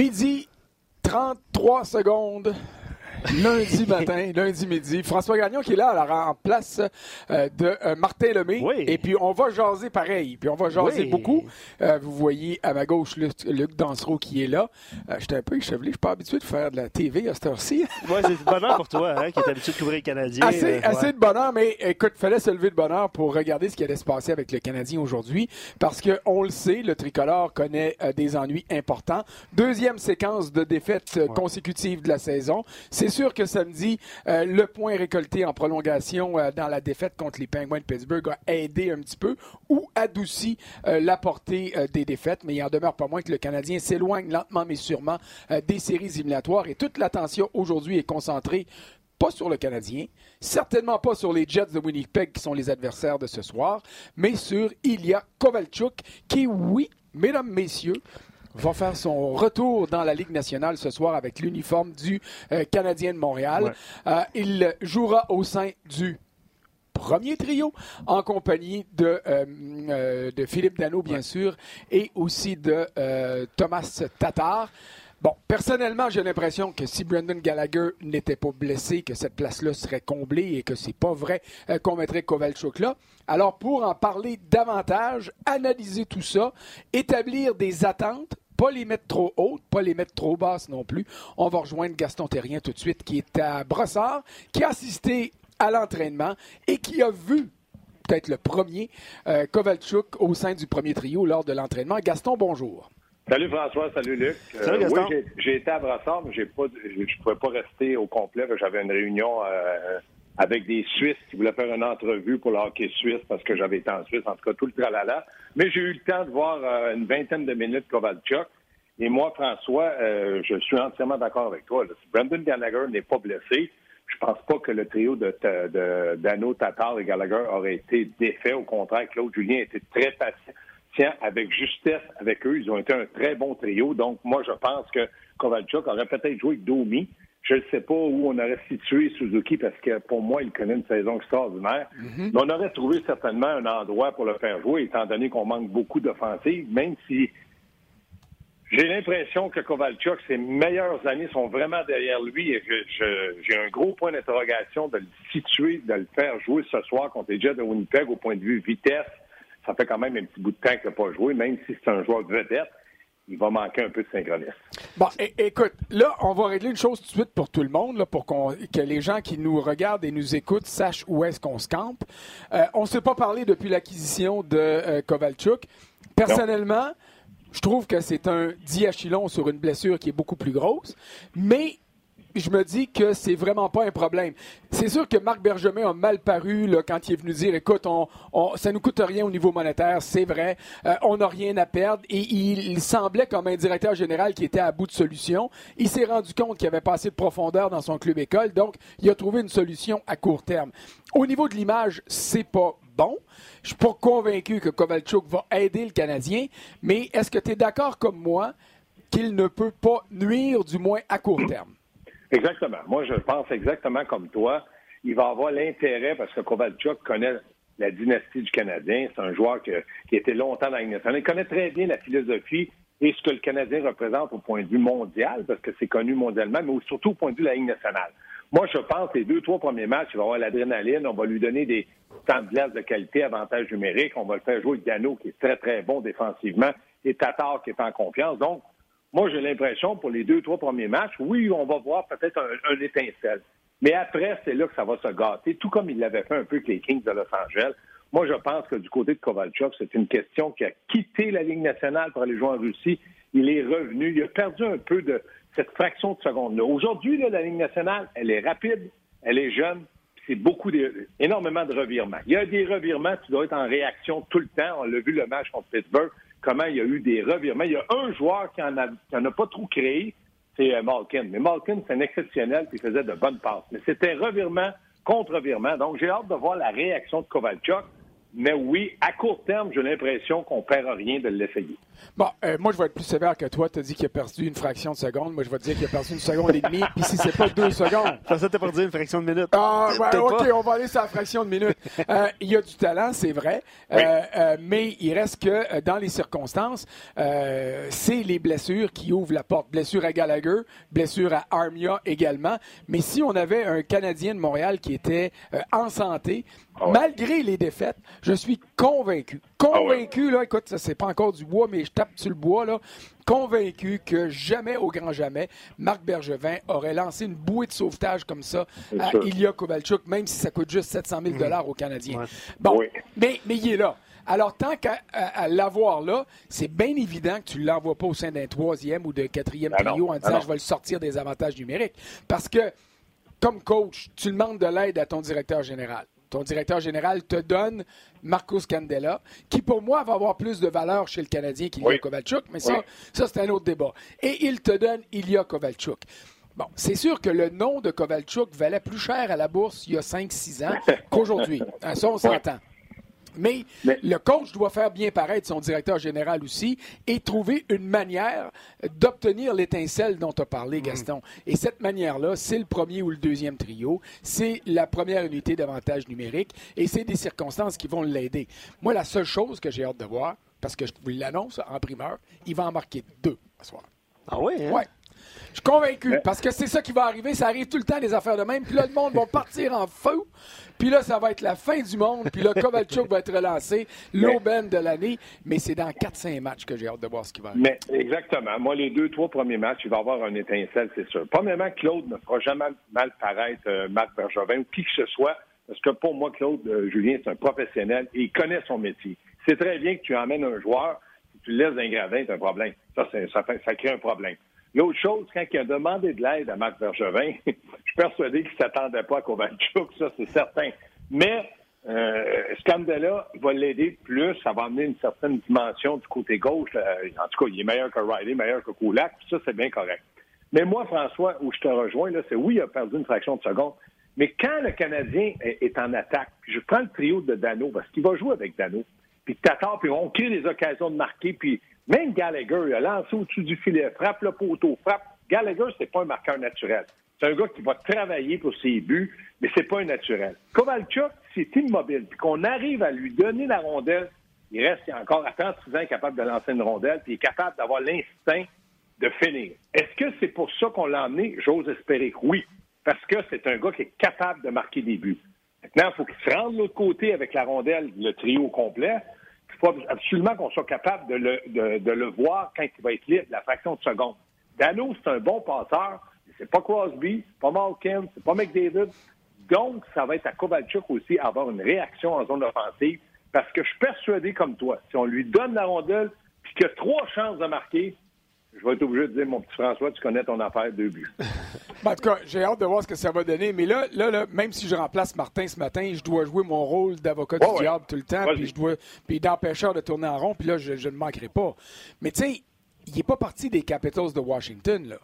Midi 33 secondes. Lundi matin, lundi midi. François Gagnon qui est là alors, en place euh, de euh, Martin Lemay. Oui. Et puis on va jaser pareil. Puis on va jaser Oui. beaucoup. Euh, vous voyez à ma gauche Luc, Luc Dansereau qui est là. J'étais un peu échevelé. Je suis pas habitué de faire de la TV à cette heure-ci. Ouais, c'est du bonheur pour toi, hein, qui est habitué de couvrir les Canadiens. Assez, ouais. assez de bonheur, mais écoute, fallait se lever de bonheur pour regarder ce qui allait se passer avec le Canadien aujourd'hui, parce que on le sait, le tricolore connaît des ennuis importants. Deuxième séquence de défaites consécutives de la saison. C'est sûr que samedi, euh, le point récolté en prolongation euh, dans la défaite contre les Penguins de Pittsburgh a aidé un petit peu ou adouci euh, la portée des défaites, mais il en demeure pas moins que le Canadien s'éloigne lentement mais sûrement des séries éliminatoires. Et toute l'attention aujourd'hui est concentrée pas sur le Canadien, certainement pas sur les Jets de Winnipeg qui sont les adversaires de ce soir, mais sur Ilya Kovalchuk qui, oui, mesdames, messieurs, va faire son retour dans la Ligue nationale ce soir avec l'uniforme du euh, Canadien de Montréal. Ouais. Euh, il jouera au sein du premier trio en compagnie de, euh, de Philippe Dano, bien sûr, et aussi de Thomas Tatar. Bon, personnellement, j'ai l'impression que si Brendan Gallagher n'était pas blessé, que cette place-là serait comblée et que c'est pas vrai euh, qu'on mettrait Kovalchuk là. Alors, pour en parler davantage, analyser tout ça, établir des attentes, pas les mettre trop hautes, pas les mettre trop basses non plus. On va rejoindre Gaston Terrien tout de suite, qui est à Brossard, qui a assisté à l'entraînement et qui a vu peut-être le premier euh, Kovalchuk au sein du premier trio lors de l'entraînement. Gaston, bonjour. Salut François, salut Luc. Euh, Salut, Gaston. oui, j'ai- été à Brassard, mais j'ai pas, je ne pouvais pas rester au complet. parce que J'avais une réunion euh, avec des Suisses qui voulaient faire une entrevue pour le hockey suisse parce que j'avais été en Suisse, en tout cas tout le tralala. Mais j'ai eu le temps de voir euh, une vingtaine de minutes Kovalchuk. Et moi, François, euh, je suis entièrement d'accord avec toi. Si Brendan Gallagher n'est pas blessé, je pense pas que le trio de, de, Dano, Tatar et Gallagher aurait été défait. Au contraire, Claude Julien était très patient avec justesse avec eux. Ils ont été un très bon trio. Donc, moi, je pense que Kovalchuk aurait peut-être joué avec Domi. Je ne sais pas où on aurait situé Suzuki parce que pour moi, il connaît une saison extraordinaire. Mais on aurait trouvé certainement un endroit pour le faire jouer, étant donné qu'on manque beaucoup d'offensives, même si j'ai l'impression que Kovalchuk, ses meilleures années sont vraiment derrière lui et je- j'ai un gros point d'interrogation de le situer, de le faire jouer ce soir contre les Jets de Winnipeg au point de vue vitesse. Ça fait quand même un petit bout de temps qu'il n'a pas joué, même si c'est un joueur de vedette. Il va manquer un peu de synchronisme. Bon, écoute, là, on va régler une chose tout de suite pour tout le monde, là, pour qu'on, que les gens qui nous regardent et nous écoutent sachent où est-ce qu'on se campe. Euh, on ne s'est pas parlé depuis l'acquisition de euh, Kovalchuk. Personnellement, je trouve que c'est un diachylon sur une blessure qui est beaucoup plus grosse, mais je me dis que c'est vraiment pas un problème. C'est sûr que Marc Bergevin a mal paru là, quand il est venu dire écoute, on, on, ça nous coûte rien au niveau monétaire, c'est vrai, euh, on n'a rien à perdre. Et il, semblait comme un directeur général qui était à bout de solution. Il s'est rendu compte qu'il avait pas assez de profondeur dans son club école, donc il a trouvé une solution à court terme. Au niveau de l'image, c'est pas bon. Je suis pas convaincu que Kovalchuk va aider le Canadien, mais est-ce que tu es d'accord comme moi qu'il ne peut pas nuire, du moins à court terme? Exactement. Moi, je pense exactement comme toi. Il va avoir l'intérêt parce que Kovalchuk connaît la dynastie du Canadien. C'est un joueur que- qui était longtemps dans la nationale. Il connaît très bien la philosophie et ce que le Canadien représente au point de vue mondial, parce que c'est connu mondialement, mais surtout au point de vue de la Ligue nationale. Moi, je pense que les deux, trois premiers matchs, il va avoir l'adrénaline. On va lui donner des temps de de qualité, avantage numérique. On va le faire jouer avec Dano, qui est très, très bon défensivement, et Tatar, qui est en confiance. Donc, moi, j'ai l'impression, pour les deux, trois premiers matchs, oui, on va voir peut-être un, étincelle. Mais après, c'est là que ça va se gâter, tout comme il l'avait fait un peu avec les Kings de Los Angeles. Moi, je pense que du côté de Kovalchuk, c'est une question qui a quitté la Ligue nationale pour aller jouer en Russie. Il est revenu. Il a perdu un peu de cette fraction de seconde-là. Aujourd'hui, la Ligue nationale, elle est rapide, elle est jeune, c'est beaucoup de, énormément de revirements. Il y a des revirements, tu dois être en réaction tout le temps. On l'a vu le match contre Pittsburgh, comment il y a eu des revirements. Il y a un joueur qui en a, qui a pas trop créé, c'est euh, Malkin. Mais Malkin, c'est un exceptionnel, il faisait de bonnes passes. Mais c'était revirement contre revirement. Donc, j'ai hâte de voir la réaction de Kovalchuk. Mais oui, à court terme, j'ai l'impression qu'on ne perd rien de l'essayer. Bon, euh, moi, je vais être plus sévère que toi. Tu as dit qu'il a perdu une fraction de seconde. Moi, je vais te dire qu'il a perdu une seconde et demie. Puis si c'est pas deux secondes. Ça, t'as pas dit une fraction de minute. Ah, ouais, OK, on va aller sur la fraction de minute. Euh, il y a du talent, c'est vrai. Euh, mais il reste que dans les circonstances, c'est les blessures qui ouvrent la porte. Blessure à Gallagher, blessure à Armia également. Mais si on avait un Canadien de Montréal qui était en santé, ah malgré les défaites, je suis convaincu, convaincu, ah là, écoute, ça c'est pas encore du bois, mais je tape sur le bois, là, convaincu que jamais, au grand jamais, Marc Bergevin aurait lancé une bouée de sauvetage comme ça à Ilya Kovalchuk, même si ça coûte juste 700 000 dollars aux Canadiens. Bon, mais, mais il est là. Alors, tant qu'à l'avoir là, c'est bien évident que tu ne l'envoies pas au sein d'un troisième ou d'un quatrième ben trio en disant ben je vais le sortir des avantages numériques. Parce que, comme coach, tu demandes de l'aide à ton directeur général ton directeur général te donne Marcos Candela, qui pour moi va avoir plus de valeur chez le Canadien qu'Ilya Kovalchuk, mais ça, ça c'est un autre débat. Et il te donne Ilya Kovalchuk. Bon, c'est sûr que le nom de Kovalchuk valait plus cher à la bourse il y a 5-6 ans qu'aujourd'hui. Ça, on s'entend. Mais, le coach doit faire bien paraître son directeur général aussi et trouver une manière d'obtenir l'étincelle dont tu as parlé, mm. Gaston. Et cette manière-là, c'est le premier ou le deuxième trio, c'est la première unité d'avantage numérique et c'est des circonstances qui vont l'aider. Moi, la seule chose que j'ai hâte de voir, parce que je vous l'annonce en primeur, il va en marquer deux ce soir. Ah oui? Hein? Ouais. Je suis convaincu, parce que c'est ça qui va arriver. Ça arrive tout le temps, des affaires de même. Puis là, le monde va partir en feu. Puis là, ça va être la fin du monde. Puis là, Kovalchuk va être relancé, l'aubaine de l'année. Mais c'est dans 4-5 matchs que j'ai hâte de voir ce qui va arriver. Mais exactement. Moi, les deux, trois premiers matchs, il va y avoir un étincelle, c'est sûr. Premièrement, Claude ne fera jamais mal paraître euh, Marc Bergevin ou qui que ce soit. Parce que pour moi, Claude euh, Julien, c'est un professionnel et il connaît son métier. C'est très bien que tu emmènes un joueur, si tu le laisses un gradin, c'est un problème. Ça, ça, ça crée un problème. L'autre chose, quand il a demandé de l'aide à Marc Bergevin, je suis persuadé qu'il ne s'attendait pas à Kovalchuk, ça c'est certain. Mais euh, Scandella va l'aider plus, ça va amener une certaine dimension du côté gauche. En tout cas, il est meilleur que Riley, meilleur que Kulak, ça c'est bien correct. Mais moi, François, où je te rejoins, c'est oui, il a perdu une fraction de seconde, mais quand le Canadien est, en attaque, je prends le trio de Dano, parce qu'il va jouer avec Dano, puis Tatar, puis on crée des occasions de marquer, puis même Gallagher, il a lancé au-dessus du filet, frappe le poteau, frappe. Gallagher, c'est pas un marqueur naturel. C'est un gars qui va travailler pour ses buts, mais c'est pas un naturel. Kovalchuk, c'est immobile. Puis qu'on arrive à lui donner la rondelle, il reste encore à 36 ans capable de lancer une rondelle, puis il est capable d'avoir l'instinct de finir. Est-ce que c'est pour ça qu'on l'a emmené? J'ose espérer que oui. Parce que c'est un gars qui est capable de marquer des buts. Maintenant, il faut qu'il se rende de l'autre côté avec la rondelle, le trio complet. Il faut absolument qu'on soit capable de le, de, le voir quand il va être libre, la fraction de seconde. Dano, c'est un bon passeur, c'est pas Crosby, pas Malkin, c'est pas McDavid. Donc, ça va être à Kovalchuk aussi avoir une réaction en zone offensive parce que je suis persuadé comme toi, si on lui donne la rondelle puis qu'il a trois chances de marquer, je vais être obligé de dire, mon petit François, tu connais ton affaire, deux buts. Ben, en tout cas, j'ai hâte de voir ce que ça va donner. Mais là, là, même si je remplace Martin ce matin, je dois jouer mon rôle d'avocat du diable tout le temps, puis je dois, puis d'empêcheur de tourner en rond, puis là, je, je ne manquerai pas. Mais tu sais, il n'est pas parti des Capitals de Washington. Là.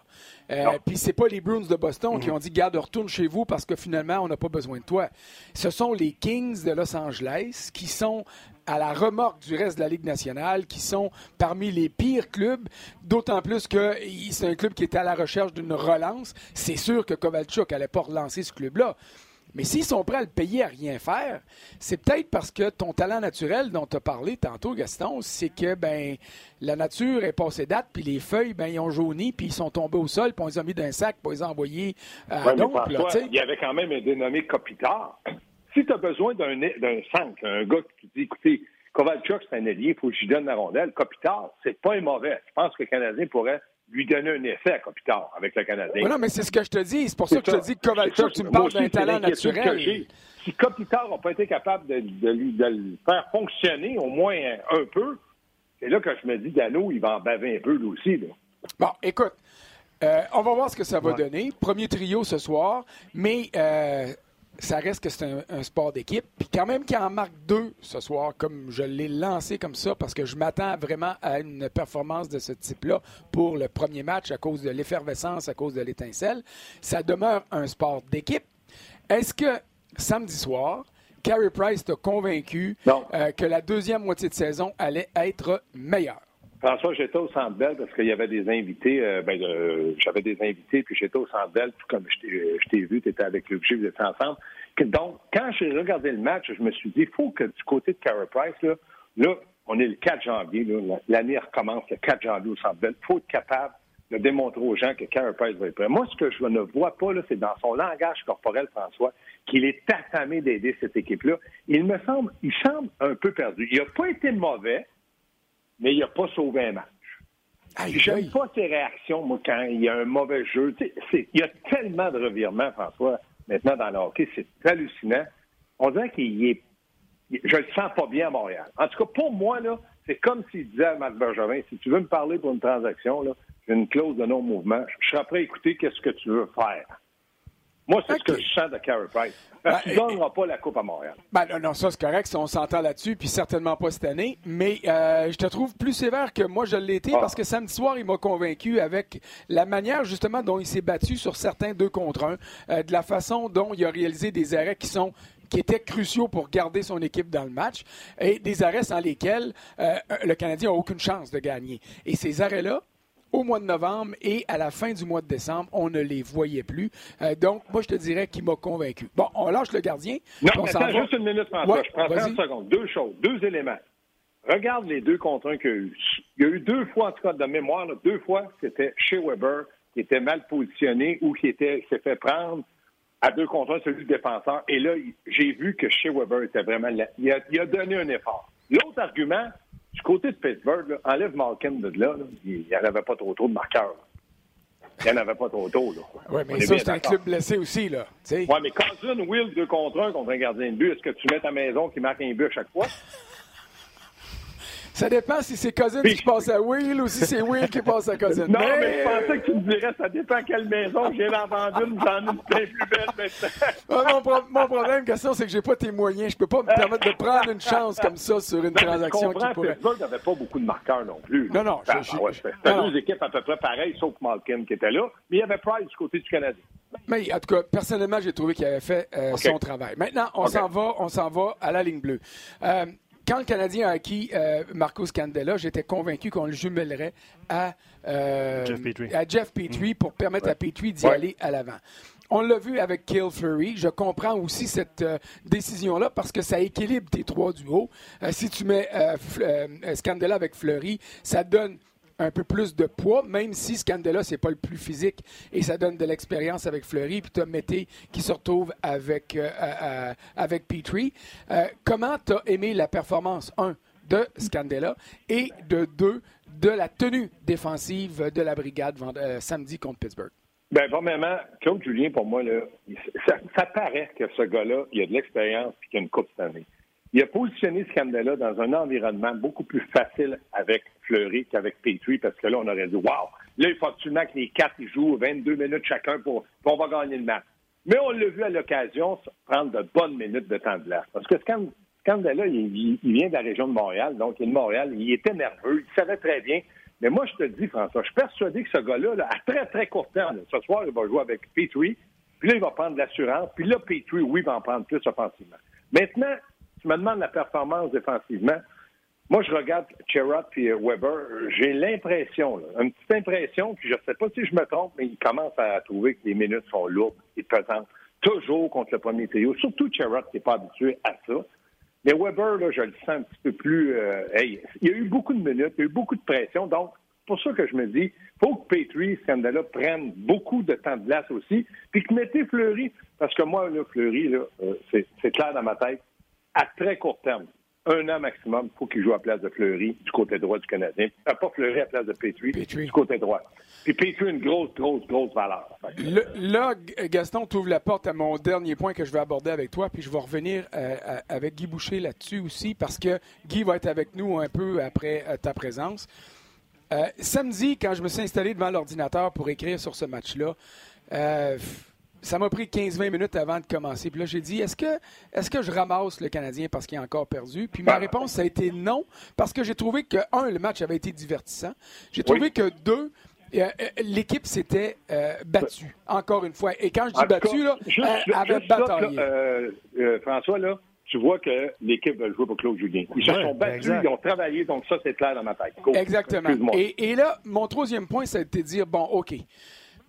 Euh, Puis c'est pas les Bruins de Boston qui ont dit Garde, retourne chez vous parce que finalement, on n'a pas besoin de toi. Ce sont les Kings de Los Angeles qui sont à la remorque du reste de la Ligue nationale, qui sont parmi les pires clubs, d'autant plus que c'est un club qui est à la recherche d'une relance. C'est sûr que Kovalchuk n'allait pas relancer ce club-là. Mais s'ils sont prêts à le payer à rien faire, c'est peut-être parce que ton talent naturel dont tu as parlé tantôt, Gaston, c'est que ben la nature est passée date, puis les feuilles, ben, ils ont jauni, puis ils sont tombés au sol, puis on les a mis d'un sac, puis on les a envoyés à ouais, Il y avait quand même un dénommé Kopitar. Si tu as besoin d'un 5, un gars qui dit, écoutez, Kovalchuk, c'est un allié, il faut que je lui donne la rondelle. Kopitar, c'est pas un mauvais. Je pense que le Canadien pourrait lui donner un effet à Kopitar avec le Canadien. non, mais c'est ce que je te dis. C'est pour ça que je te dis que Kovalchuk, tu me parles d'un talent naturel. Si Kopitar n'a pas été capable de, le faire fonctionner au moins un peu, c'est là que je me dis, Dano, il va en baver un peu lui aussi. Bon, écoute, euh, on va voir ce que ça va donner. Premier trio ce soir, mais euh, ça reste que c'est un, sport d'équipe. Puis quand même qu'il en marque deux ce soir, comme je l'ai lancé comme ça, parce que je m'attends vraiment à une performance de ce type-là pour le premier match à cause de l'effervescence, à cause de l'étincelle, ça demeure un sport d'équipe. Est-ce que samedi soir, Carey Price t'a convaincu euh, que la deuxième moitié de saison allait être meilleure? François, j'étais au Centre Bell parce qu'il y avait des invités. Euh, ben, j'avais des invités, puis j'étais au Centre Bell, tout comme je t'ai vu, tu étais avec le vous étiez ensemble. Donc, quand j'ai regardé le match, je me suis dit, il faut que du côté de Carey Price, là, on est le 4 janvier, l'année recommence le 4 janvier au Centre Bell. Il faut être capable de démontrer aux gens que Carey Price va être prêt. Moi, ce que je ne vois pas, c'est dans son langage corporel, François, qu'il est affamé d'aider cette équipe-là. Il me semble, il semble un peu perdu. Il n'a pas été mauvais, mais il n'a pas sauvé un match. J'aime pas ses réactions, moi, quand il y a un mauvais jeu. il y a tellement de revirements, François, maintenant dans le hockey, c'est hallucinant. On dirait qu'il est. Je le sens pas bien à Montréal. En tout cas, pour moi, là, c'est comme s'il disait à Marc Bergevin, si tu veux me parler pour une transaction, là, une clause de non-mouvement. Je serai prêt à écouter qu'est-ce que tu veux faire. Moi, c'est ce que je sens de Carey Price. Parce ben, tu ne donneras pas la Coupe à Montréal. Ben, non, ça, c'est correct. On s'entend là-dessus, puis certainement pas cette année. Mais euh, je te trouve plus sévère que moi, je l'ai été, ah. parce que samedi soir, il m'a convaincu avec la manière, justement, dont il s'est battu sur certains deux contre un, euh, de la façon dont il a réalisé des arrêts qui sont qui étaient cruciaux pour garder son équipe dans le match, et des arrêts sans lesquels euh, le Canadien n'a aucune chance de gagner. Et ces arrêts-là, au mois de novembre et à la fin du mois de décembre, on ne les voyait plus. Euh, donc, moi, je te dirais qu'il m'a convaincu. Bon, on lâche le gardien. Non, mais attends, juste une minute, François. je prends 30 secondes. Deux choses, deux éléments. Regarde les deux contre un qu'il y a eu. Il y a eu deux fois, en tout cas, de mémoire, deux fois, c'était chez Weber, qui était mal positionné ou qui était s'est fait prendre à deux contre un, celui du défenseur. Et là, j'ai vu que chez Weber était vraiment... il a donné un effort. L'autre argument, du côté de Pittsburgh, enlève Malkin de là, il n'y en avait pas trop trop de marqueurs. Il n'y en avait pas trop tôt. Oui, mais ça, c'est un club blessé aussi. là. Oui, mais Cousin, Will, deux contre un contre un gardien de but, est-ce que tu mets ta maison qui marque un but à chaque fois? Ça dépend si c'est Cousin qui passe à Will ou si c'est Will qui passe à Cousin. Non, mais... je pensais que tu me dirais, ça dépend quelle maison. J'ai vendu une, j'en ai une bien plus belle maintenant. mon, mon, problème, question, c'est que j'ai pas tes moyens. Je peux pas me permettre de prendre une chance comme ça sur une transaction qui pourrait... Pittsburgh n'avait pas beaucoup de marqueurs non plus. Non, non. Ben, ben C'était deux équipes à peu près pareilles, sauf Malkin qui était là. Mais il y avait Price du côté du Canadien. Mais en tout cas, personnellement, j'ai trouvé qu'il avait fait euh, son travail. Maintenant, on s'en va, on s'en va à la ligne bleue. Euh, quand le Canadien a acquis euh, Marcos Candela, j'étais convaincu qu'on le jumellerait à, euh, Jeff Petrie, pour permettre à Petrie d'y aller à l'avant. On l'a vu avec Kill Fleury. Je comprends aussi cette euh, décision-là parce que ça équilibre tes trois duos. si tu mets Scandella avec Fleury, ça donne un peu plus de poids, même si Scandella, c'est pas le plus physique et ça donne de l'expérience avec Fleury. Puis tu as Mété qui se retrouve avec, euh, avec Petrie. Euh, comment tu as aimé la performance, un, de Scandella et de deux, de la tenue défensive de la brigade euh, samedi contre Pittsburgh? Bien, premièrement, Claude Julien, pour moi, là, ça, paraît que ce gars-là, il a de l'expérience et qu'il a une coupe cette. Il a positionné Scandella dans un environnement beaucoup plus facile avec Fleury qu'avec Petrie, parce que là, on aurait dit, wow, là, il faut absolument que les quatre jouent 22 minutes chacun pour, on va gagner le match. Mais on l'a vu à l'occasion prendre de bonnes minutes de temps de glace. Parce que Scandella, il, vient de la région de Montréal, donc il est de Montréal, il était nerveux, il savait très bien. Mais moi, je te dis, François, je suis persuadé que ce gars-là, à très, très court terme, ce soir, il va jouer avec Petrie, puis là, il va prendre de l'assurance, puis là, Petrie, oui, va en prendre plus offensivement. Maintenant, me demandes la performance défensivement. Moi, je regarde Cherrod et Weber. J'ai l'impression, une petite impression, puis je ne sais pas si je me trompe, mais il commence à trouver que les minutes sont lourdes et pesantes. Toujours contre le premier trio. Surtout Cherrod qui n'est pas habitué à ça. Mais Weber, là, je le sens un petit peu plus. Euh, il y a eu beaucoup de minutes, il y a eu beaucoup de pression. Donc, pour ça que je me dis, il faut que Petrie, Scandella prennent beaucoup de temps de glace aussi, puis que mettez Fleury, parce que moi, là, Fleury, euh, c'est clair dans ma tête, à très court terme, un an maximum, il faut qu'il joue à place de Fleury du côté droit du Canadien. Euh, pas Fleury à place de Petrie, du côté droit. Puis Petrie, une grosse, grosse, grosse valeur. là, Gaston, tu ouvres la porte à mon dernier point que je vais aborder avec toi, puis je vais revenir euh, avec Guy Boucher là-dessus aussi, parce que Guy va être avec nous un peu après euh, ta présence. samedi, quand je me suis installé devant l'ordinateur pour écrire sur ce match-là, ça m'a pris 15-20 minutes avant de commencer. Puis là, j'ai dit, est-ce que, est que je ramasse le Canadien parce qu'il a encore perdu? Puis ma bah. réponse, ça a été non, parce que j'ai trouvé que, un, le match avait été divertissant. J'ai trouvé que, deux, euh, euh, l'équipe s'était euh, battue, encore une fois. Et quand je dis battue, là, elle avait bataillé. François, là, tu vois que l'équipe veut jouer pour Claude Julien. Ils se sont battus, ils ont travaillé, donc ça, c'est clair dans ma tête. Exactement. Et, et, là, mon troisième point, c'est de dire, bon, OK,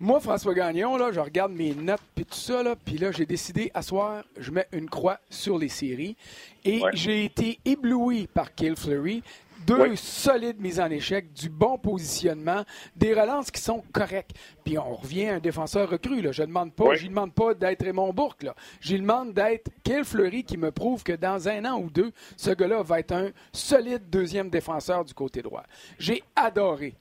moi, François Gagnon, là, je regarde mes notes puis tout ça, là, puis là, j'ai décidé, à soir, je mets une croix sur les séries. Et j'ai été ébloui par Kill Fleury. Deux solides mises en échec, du bon positionnement, des relances qui sont correctes. Puis on revient à un défenseur recru. Là. Je ne demande pas, je demande pas d'être Raymond Bourque. Là. Je lui demande d'être Kill Fleury qui me prouve que dans un an ou deux, ce gars-là va être un solide deuxième défenseur du côté droit. J'ai adoré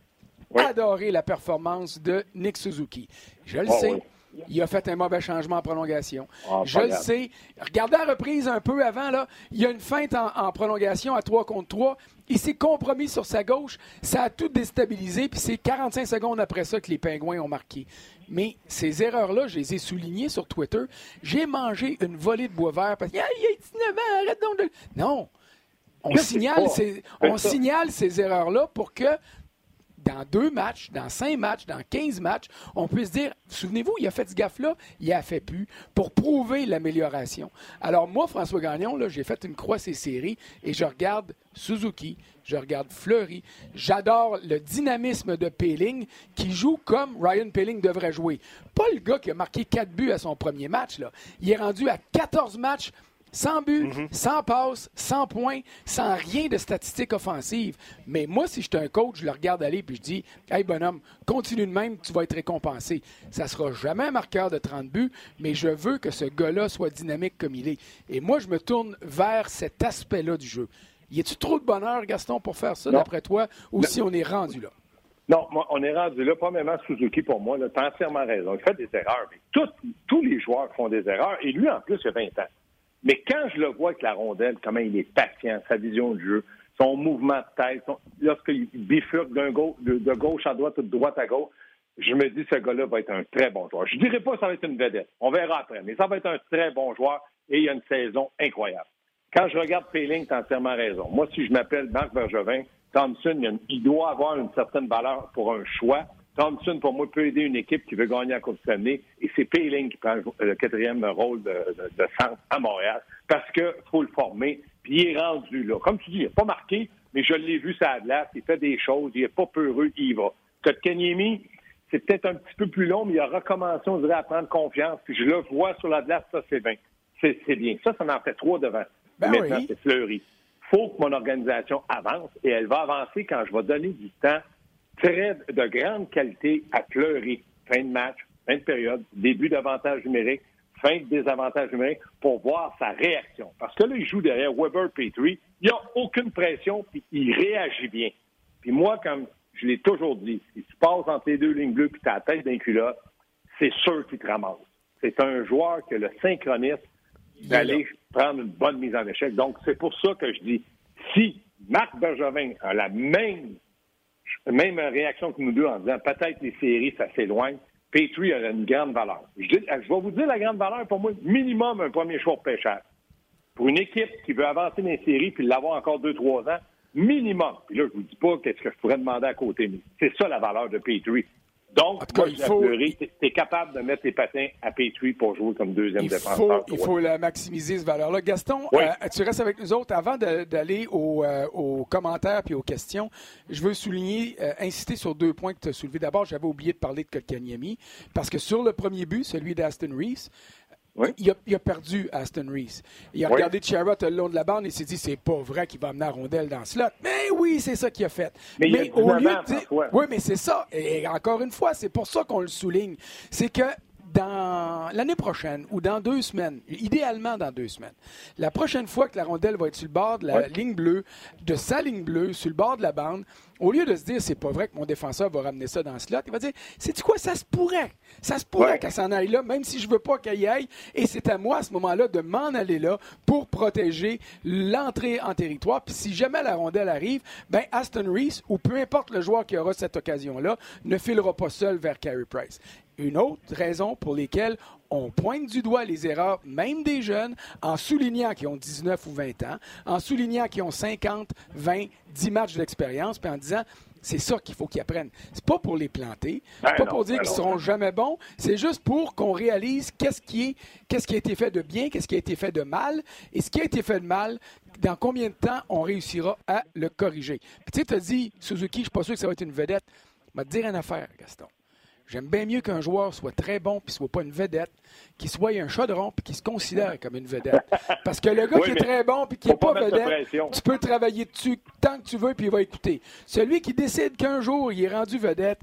adoré la performance de Nick Suzuki. Je le ah sais. Il a fait un mauvais changement en prolongation. Ah, je le sais. Regardez la reprise un peu avant, là. Il y a une feinte en, prolongation à 3 contre 3. Il s'est compromis sur sa gauche. Ça a tout déstabilisé. Puis c'est 45 secondes après ça que les Pingouins ont marqué. Mais ces erreurs-là, je les ai soulignées sur Twitter. J'ai mangé une volée de bois vert parce qu'il y a 19 ans, arrête donc de... Non! On signale, ces, on signale ces erreurs-là pour que dans deux matchs, dans cinq matchs, dans quinze matchs, on peut se dire, souvenez-vous, il a fait ce gaffe-là, il a fait plus, pour prouver l'amélioration. Alors moi, François Gagnon, j'ai fait une croix ces séries et je regarde Suzuki, je regarde Fleury, j'adore le dynamisme de Peeling qui joue comme Ryan Peeling devrait jouer. Pas le gars qui a marqué quatre buts à son premier match, là. il est rendu à 14 matchs sans but, mhm. sans passe, sans points, sans rien de statistiques offensives. Mais moi, si je suis un coach, je le regarde aller et je dis Hey bonhomme, continue de même, tu vas être récompensé. Ça sera jamais un marqueur de 30 buts, mais je veux que ce gars-là soit dynamique comme il est. Et moi, je me tourne vers cet aspect-là du jeu. Y a-tu trop de bonheur, Gaston, pour faire ça, d'après toi, ou si on est rendu là? Non, moi, on est rendu là. Premièrement, Suzuki, pour moi, tu as entièrement raison. Il fait des erreurs. Mais tous les joueurs font des erreurs. Et lui, en plus, il a 20 ans. Mais quand je le vois avec la rondelle, comment il est patient, sa vision de jeu, son mouvement de tête, lorsqu'il bifurque de, gauche à droite ou de droite à gauche, je me dis ce gars-là va être un très bon joueur. Je ne dirais pas que ça va être une vedette. On verra après. Mais ça va être un très bon joueur et il a une saison incroyable. Quand je regarde Péling, tu as entièrement raison. Moi, si je m'appelle Marc Bergevin, Thompson, il doit avoir une certaine valeur pour un choix. Thompson, pour moi, peut aider une équipe qui veut gagner à Coupe Stanley. Et c'est Payling qui prend le quatrième rôle de, centre à Montréal parce qu'il faut le former. Puis il est rendu là. Comme tu dis, il n'est pas marqué, mais je l'ai vu ça glace. Il fait des choses. Il n'est pas peureux. Il y va. Kotkaniemi, c'est peut-être un petit peu plus long, mais il a recommencé, on dirait, à prendre confiance. Puis je le vois sur la glace, ça, c'est bien. C'est bien. Ça, ça en fait trois devant. Ben Maintenant, c'est fleuri. Il faut que mon organisation avance et elle va avancer quand je vais donner du temps très de grande qualité à pleurer. Fin de match, fin de période, début d'avantage numérique, fin de désavantage numérique pour voir sa réaction. Parce que là, il joue derrière Weber Petrie. Il n'y a aucune pression, puis il réagit bien. Puis moi, comme je l'ai toujours dit, si tu passes entre les deux lignes bleues puis tu as la tête d'un culotte, c'est sûr qu'il te ramasse. C'est un joueur que le synchronisme d'aller prendre une bonne mise en échec. Donc, c'est pour ça que je dis, si Marc Bergevin a la même même réaction que nous deux en disant peut-être les séries, ça s'éloigne. Petrie a une grande valeur. Je, vais vous dire la grande valeur pour moi, minimum un premier choix pêcheur. Pour une équipe qui veut avancer dans les séries puis l'avoir encore deux, trois ans, minimum. Puis là, je vous dis pas qu'est-ce que je pourrais demander à côté, mais c'est ça la valeur de Petrie. Donc, il faut... tu es capable de mettre tes patins à Petrie pour jouer comme deuxième il défenseur. il faut la maximiser, cette valeur-là. Gaston, euh, tu restes avec nous autres. Avant d'aller euh, aux, commentaires puis aux questions, je veux souligner, euh, insister sur deux points que tu as soulevés. D'abord, j'avais oublié de parler de Kotkaniemi, parce que sur le premier but, celui d'Aston Il, a, perdu Aston Reese. Il a regardé Charrot le long de la bande et s'est dit c'est pas vrai qu'il va amener la rondelle dans ce slot. Mais oui, c'est ça qu'il a fait. Mais, au lieu de Oui, mais c'est ça. Et encore une fois, c'est pour ça qu'on le souligne. C'est que dans l'année prochaine ou dans deux semaines, idéalement dans deux semaines, la prochaine fois que la rondelle va être sur le bord de la ligne bleue, de sa ligne bleue, sur le bord de la bande, au lieu de se dire c'est pas vrai que mon défenseur va ramener ça dans le slot, il va dire c'est quoi ça se pourrait, ça se pourrait qu'elle s'en aille là, même si je veux pas qu'elle y aille, et c'est à moi à ce moment-là de m'en aller là pour protéger l'entrée en territoire. Puis si jamais la rondelle arrive, ben Aston Reese ou peu importe le joueur qui aura cette occasion-là ne filera pas seul vers Carey Price une autre raison pour laquelle on pointe du doigt les erreurs, même des jeunes, en soulignant qu'ils ont 19 ou 20 ans, en soulignant qu'ils ont 50, 20, 10 matchs d'expérience, puis en disant C'est ça qu'il faut qu'ils apprennent. C'est pas pour les planter. C'est pas pour dire qu'ils seront jamais bons. C'est juste pour qu'on réalise qu'est-ce qui est, qu'est-ce qui a été fait de bien, qu'est-ce qui a été fait de mal, et ce qui a été fait de mal, dans combien de temps on réussira à le corriger. Puis tu sais, tu as dit, Suzuki, je suis pas sûr que ça va être une vedette. Je vais te dire une affaire, Gaston. J'aime bien mieux qu'un joueur soit très bon puis soit pas une vedette, qu'il soit un chaudron puis qu'il se considère comme une vedette. Parce que le gars qui est très bon puis qui n'est pas, vedette, tu peux travailler dessus tant que tu veux puis il va écouter. Celui qui décide qu'un jour il est rendu vedette,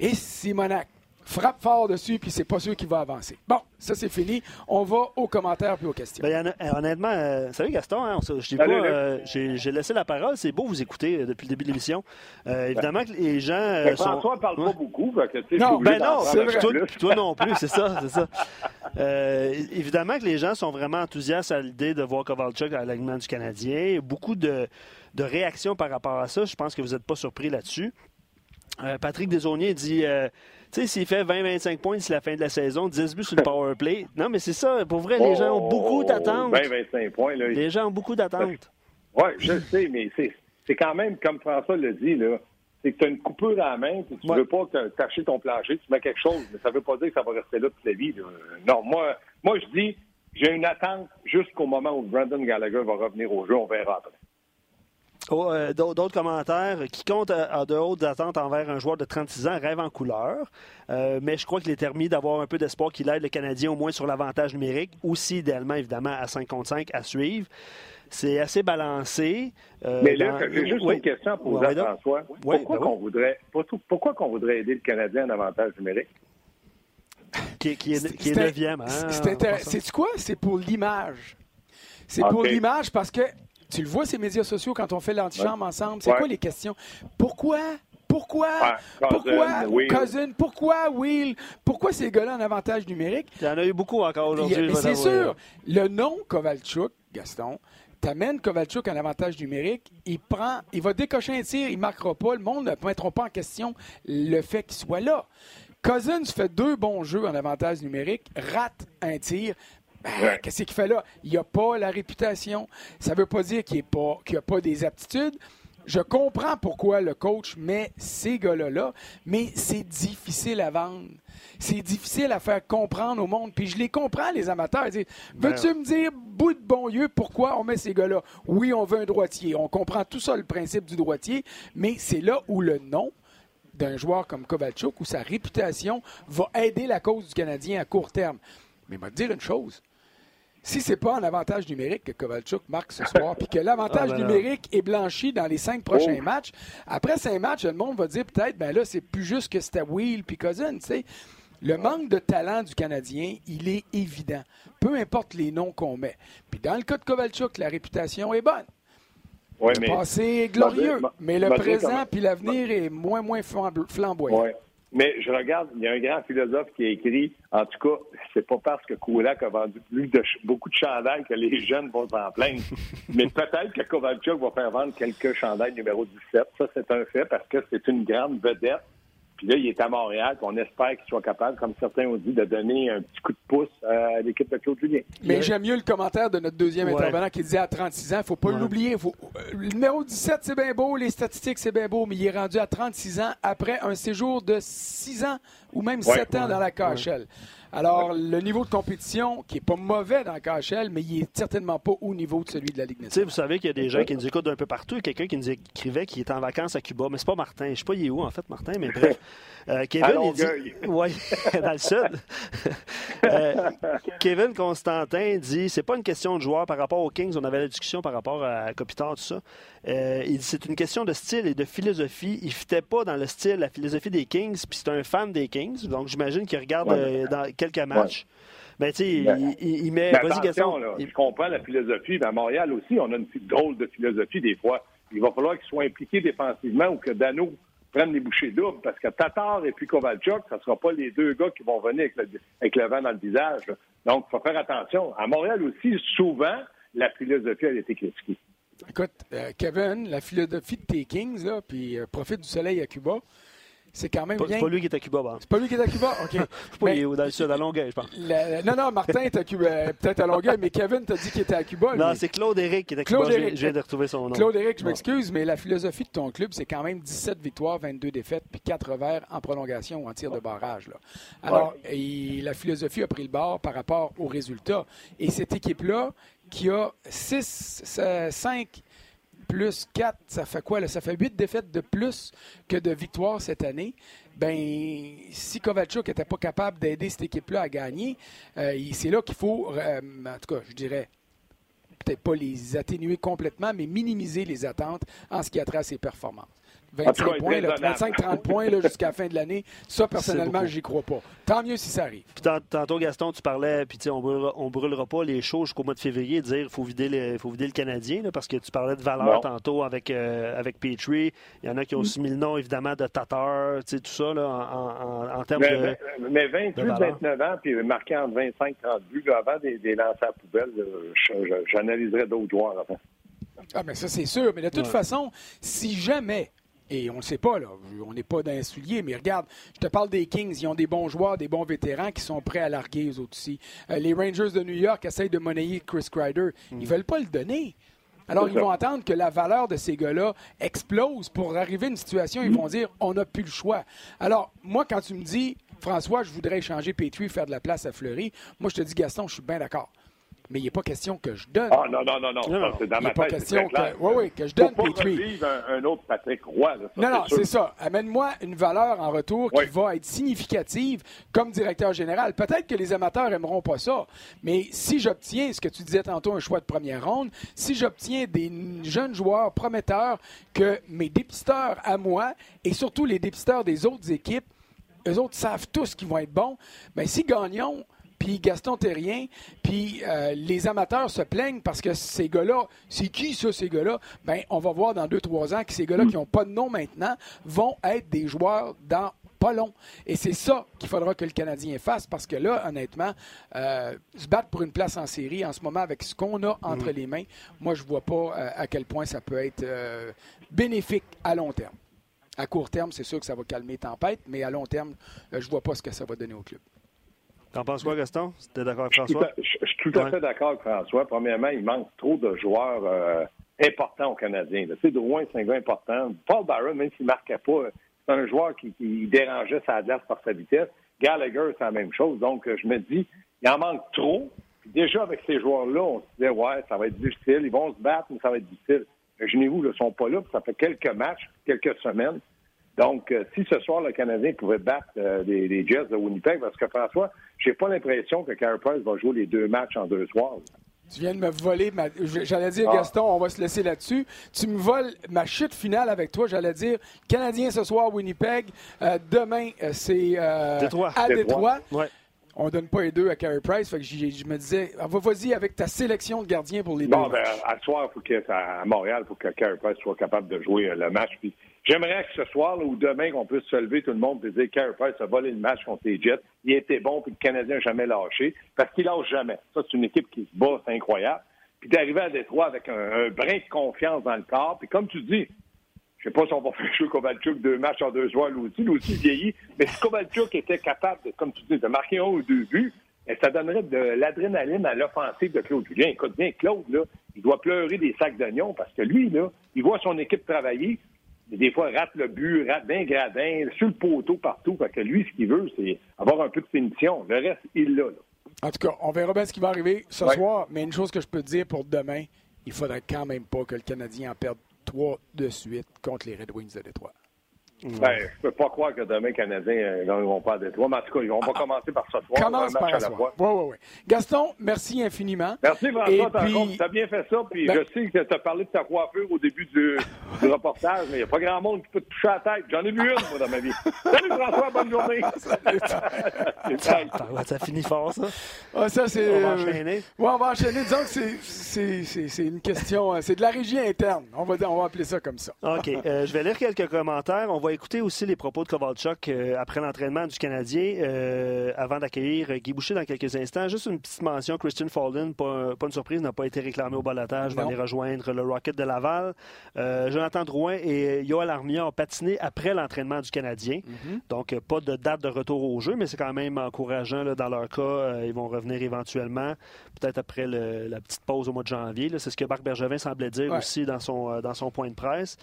et Simonac frappe fort dessus, puis c'est pas sûr qu'il va avancer. Bon, ça c'est fini. On va aux commentaires puis aux questions. Ben, honnêtement, euh, salut Gaston, hein, je pas, euh, j'ai laissé la parole. C'est beau vous écouter euh, depuis le début de l'émission. évidemment que les gens. François ne parle pas beaucoup. non, ben non, toi, toi, non plus, c'est ça, c'est ça. évidemment que les gens sont vraiment enthousiastes à l'idée de voir Kovalchuk à l'alignement du Canadien. Beaucoup de, de réactions par rapport à ça. Je pense que vous n'êtes pas surpris là-dessus. Patrick Desaunier dit tu sais, s'il fait 20-25 points d'ici la fin de la saison, 10 buts sur le power play. Non, mais c'est ça. Pour vrai, les gens ont beaucoup oh, d'attentes. 20-25 points, là. Les gens ont beaucoup d'attentes. Oui, je le sais, mais c'est quand même, comme François le dit, là, c'est que tu as une coupure à la main, tu ne veux pas tâcher ton plancher, tu mets quelque chose, mais ça ne veut pas dire que ça va rester là toute la vie. Non, moi, moi je dis, j'ai une attente jusqu'au moment où Brandon Gallagher va revenir au jeu, on verra après. Oh, euh, d'autres commentaires. Qui compte à, de hautes attentes envers un joueur de 36 ans rêve en couleur. Euh, mais je crois qu'il est permis d'avoir un peu d'espoir qu'il aide le Canadien au moins sur l'avantage numérique. Aussi, idéalement, évidemment, à 5 contre 5 à suivre. C'est assez balancé. Euh, mais là, j'ai juste une question pour vous, François. Pourquoi, ben qu'on voudrait, pourquoi qu'on voudrait aider le Canadien en avantage numérique? Qui, qui est, qui est neuvième. Hein? C'est quoi? C'est pour l'image. C'est pour l'image parce que tu le vois, ces médias sociaux, quand on fait l'antichambre ensemble. C'est quoi les questions? Pourquoi? Pourquoi? pourquoi? Cousin, pourquoi Will? Pourquoi ces gars-là en avantage numérique? Il y en a eu beaucoup encore aujourd'hui. c'est sûr. Le nom Kovalchuk, Gaston, t'amènes Kovalchuk en avantage numérique, il prend, il va décocher un tir, il ne marquera pas. Le monde ne mettra pas en question le fait qu'il soit là. Cousins fait deux bons jeux en avantage numérique, rate un tir, ben, qu'est-ce qu'il fait là? Il n'a pas la réputation. Ça ne veut pas dire qu'il n'a pas des aptitudes. Je comprends pourquoi le coach met ces gars-là là, mais c'est difficile à vendre. C'est difficile à faire comprendre au monde. Puis je les comprends, les amateurs. Ben veux-tu me dire, bout de bon lieu, pourquoi on met ces gars-là? Oui, on veut un droitier. On comprend tout ça, le principe du droitier, mais c'est là où le nom d'un joueur comme Kovalchuk, où sa réputation va aider la cause du Canadien à court terme. Mais m'a dire une chose si c'est pas un avantage numérique que Kovalchuk marque ce soir, puis que l'avantage ah, ben numérique est blanchi dans les cinq prochains oh. matchs, après cinq matchs, le monde va dire peut-être, ben là, c'est plus juste que c'était Will puis Cousin, tu sais. Le manque de talent du Canadien, il est évident. Peu importe les noms qu'on met. Puis dans le cas de Kovalchuk, la réputation est bonne. le passé est glorieux, mais le présent puis l'avenir est moins, moins flamboyant. Mais je regarde, il y a un grand philosophe qui a écrit, en tout cas, c'est pas parce que Kulak a vendu plus de, beaucoup de chandails que les jeunes vont s'en plaindre. Mais peut-être que Kovalchuk va faire vendre quelques chandails numéro 17. Ça, c'est un fait parce que c'est une grande vedette puis là, il est à Montréal, on espère qu'il soit capable, comme certains ont dit, de donner un petit coup de pouce à l'équipe de Claude Julien. Mais j'aime mieux le commentaire de notre deuxième intervenant qui disait à 36 ans, il ne faut pas l'oublier. Le numéro 17, c'est bien beau, les statistiques, c'est bien beau, mais il est rendu à 36 ans après un séjour de 6 ans ou même 7 ans dans la KHL. Alors, le niveau de compétition, qui n'est pas mauvais dans le KHL, mais il n'est certainement pas au niveau de celui de la Ligue nationale. Vous savez qu'il y a des gens qui nous écoutent d'un peu partout. Quelqu'un qui nous écrivait qu'il est en vacances à Cuba, mais c'est pas Martin. Je ne sais pas il est où, en fait, Martin, mais bref. Euh, Kevin, il dit... Oui, dans le sud. Euh, Kevin Constantin dit c'est pas une question de joueur par rapport aux Kings. On avait la discussion par rapport à Kopitar, tout ça. Euh, il dit c'est une question de style et de philosophie. Il ne fitait pas dans le style, la philosophie des Kings, puis c'est un fan des Kings. Donc, j'imagine qu'il regarde dans quelques matchs. Ben, tu sais, ben, il, met. Vas-y, Gaston. Je comprends la philosophie. à Montréal aussi, on a une drôle de philosophie des fois. Il va falloir qu'il soit impliqué défensivement ou que Dano prenne les bouchées doubles parce que Tatar et puis Kovalchuk, ça ne sera pas les deux gars qui vont venir avec le, vent dans le visage. Donc, il faut faire attention. À Montréal aussi, souvent, la philosophie a été critiquée. Écoute, euh, Kevin, la philosophie de tes Kings, là, puis euh, profite du soleil à Cuba, c'est quand même. C'est pas lui qui est à Cuba, C'est pas lui qui est à Cuba? OK. je sais pas, il est dans le sud, à Longueuil, je pense. non, non, Martin est à Cuba, euh, peut-être à Longueuil, mais Kevin t'a dit qu'il était à Cuba. Non, c'est Claude Éric qui est à Cuba. Claude je viens de retrouver son nom. Claude Éric, je m'excuse, mais la philosophie de ton club, c'est quand même 17 victoires, 22 défaites, puis 4 revers en prolongation ou en tir de barrage. Là. Alors, la philosophie a pris le bord par rapport aux résultats. Et cette équipe-là, qui a 6, 5 plus 4, ça fait quoi? Ça fait 8 défaites de plus que de victoires cette année. Ben, si Kovalchuk n'était pas capable d'aider cette équipe-là à gagner, euh, c'est là qu'il faut, euh, en tout cas, je dirais, peut-être pas les atténuer complètement, mais minimiser les attentes en ce qui a trait à ses performances. 25-30 points jusqu'à la fin de l'année. Ça, personnellement, j'y crois pas. Tant mieux si ça arrive. Puis tantôt, Gaston, tu parlais, puis on brûlera, on brûlera pas les choses jusqu'au mois de février, dire qu'il faut, vider le, faut vider le Canadien, parce que tu parlais de valeur tantôt avec, euh, avec Petrie. Il y en a qui ont aussi mis le nom, évidemment, de Tatar, tout ça, là, en, en, termes de. Mais 28-29 ans, puis marqué en 25-30 buts, avant des, des lancers à poubelle, j'analyserais d'autres joueurs avant. Ah, mais ça, c'est sûr. Mais de toute façon, si jamais et on ne le sait pas, là. On n'est pas dans un soulier, mais regarde, je te parle des Kings. Ils ont des bons joueurs, des bons vétérans qui sont prêts à larguer eux autres aussi. Euh, les Rangers de New York essayent de monnayer Chris Kreider. Ils ne veulent pas le donner. Alors, ils vont attendre que la valeur de ces gars-là explose pour arriver à une situation, ils vont dire on n'a plus le choix. Alors, moi, quand tu me dis, François, je voudrais échanger Petrie, faire de la place à Fleury, moi, je te dis, Gaston, je suis bien d'accord mais il n'est pas question que je donne. Ah, non, non, non, non. c'est dans ma pas question que, oui, oui, que je donne Faut pas Un, un, autre Patrick Roy. non, non, c'est ça. Amène-moi une valeur en retour qui va être significative comme directeur général. Peut-être que les amateurs n'aimeront pas ça, mais si j'obtiens, ce que tu disais tantôt, un choix de première ronde, si j'obtiens des jeunes joueurs prometteurs que mes dépisteurs à moi et surtout les dépisteurs des autres équipes, eux autres savent tous qu'ils vont être bons, bien, si gagnons, puis Gaston Terrien, puis euh, les amateurs se plaignent parce que ces gars-là, c'est qui ça, ces gars-là? Ben, on va voir dans deux, trois ans que ces gars-là qui n'ont pas de nom maintenant vont être des joueurs dans pas long. Et c'est ça qu'il faudra que le Canadien fasse parce que là, honnêtement, euh, se battre pour une place en série en ce moment avec ce qu'on a entre mm. les mains, moi, je vois pas euh, à quel point ça peut être bénéfique à long terme. À court terme, c'est sûr que ça va calmer les tempêtes, mais à long terme, je vois pas ce que ça va donner au club. T'en penses quoi, Gaston? Tu es d'accord avec François? Je, suis tout à fait d'accord avec François. Premièrement, il manque trop de joueurs euh, importants aux Canadiens. Tu sais, Drouin, c'est un gars important. Paul Barron, même s'il ne marquait pas, c'est un joueur qui, dérangeait sa glace par sa vitesse. Gallagher, c'est la même chose. Donc, euh, je me dis, il en manque trop. déjà, avec ces joueurs-là, on se disait, ouais, ça va être difficile. Ils vont se battre, mais ça va être difficile. Imaginez-vous, ils ne sont pas là. Ça fait quelques matchs, quelques semaines. Donc, euh, si ce soir, le Canadien pouvait battre euh, les, Jets de Winnipeg, parce que François, j'ai pas l'impression que Carey Price va jouer les deux matchs en deux soirs. Tu viens de me voler ma. J'allais dire, ah. Gaston, on va se laisser là-dessus. Tu me voles ma chute finale avec toi. J'allais dire, Canadien ce soir, Winnipeg. Euh, demain, c'est à Détroit. On donne pas les deux à Carey Price. Fait que je me disais, ah, vas-y avec ta sélection de gardien pour les deux. Bon, ben, à soir, faut que, à Montréal, il faut que Carey Price soit capable de jouer le match. Puis J'aimerais que ce soir ou demain, qu'on puisse se lever tout le monde et dire Carey Price a volé le match contre les Jets. Il était bon, puis le Canadien n'a jamais lâché. Parce qu'il lâche jamais. Ça, c'est une équipe qui se bat, c'est incroyable. Puis d'arriver à Détroit avec un, brin de confiance dans le corps. Puis comme tu dis, je sais pas si on va faire jouer Kovalchuk deux matchs en deux aussi, lui aussi vieillit. Mais si Kovalchuk était capable, de, comme tu dis, de marquer un ou deux buts, eh, ça donnerait de l'adrénaline à l'offensive de Claude Julien. Écoute bien, Claude, là, il doit pleurer des sacs d'oignons parce que lui, là, il voit son équipe travailler des fois, rate le but, rate bien gradin, sur le poteau partout. Parce que lui, ce qu'il veut, c'est avoir un peu de finition. Le reste, il l'a. En tout cas, on verra bien ce qui va arriver ce soir. Mais une chose que je peux te dire pour demain, il faudrait quand même pas que le Canadien en perde trois de suite contre les Red Wings de Détroit. Ben, je peux pas croire que demain, les Canadiens ne vont pas à Détroit. Mais en tout cas, on va ah, commencer par ce soir. Commence par à la fois. Oui, oui, oui. Gaston, merci infiniment. Merci, François. Tu as bien fait ça. Puis ben- je sais que tu as parlé de ta coiffure au début du, du reportage, mais il n'y a pas grand monde qui peut te toucher la tête. J'en ai vu une, moi, dans ma vie. Salut, François. Bonne journée. ça finit fort, ça. Ah, ça c'est, on va euh, enchaîner. Oui, on va enchaîner. Disons que c'est une question. Euh, c'est de la régie interne. On va, on va appeler ça comme ça. OK. Euh, je vais lire quelques commentaires. On va va écouter aussi les propos de Kovalchuk après l'entraînement du Canadien, avant d'accueillir Guy Boucher dans quelques instants. Juste une petite mention, Christian Falden, pas, une surprise, n'a pas été réclamé au balotage, va aller rejoindre le Rocket de Laval. Jonathan Drouin et Yoel Armia ont patiné après l'entraînement du Canadien. Mm-hmm. Donc, pas de date de retour au jeu, mais c'est quand même encourageant dans leur cas. ils vont revenir éventuellement, peut-être après la petite pause au mois de janvier. C'est ce que Marc Bergevin semblait dire aussi dans son, dans son point de presse.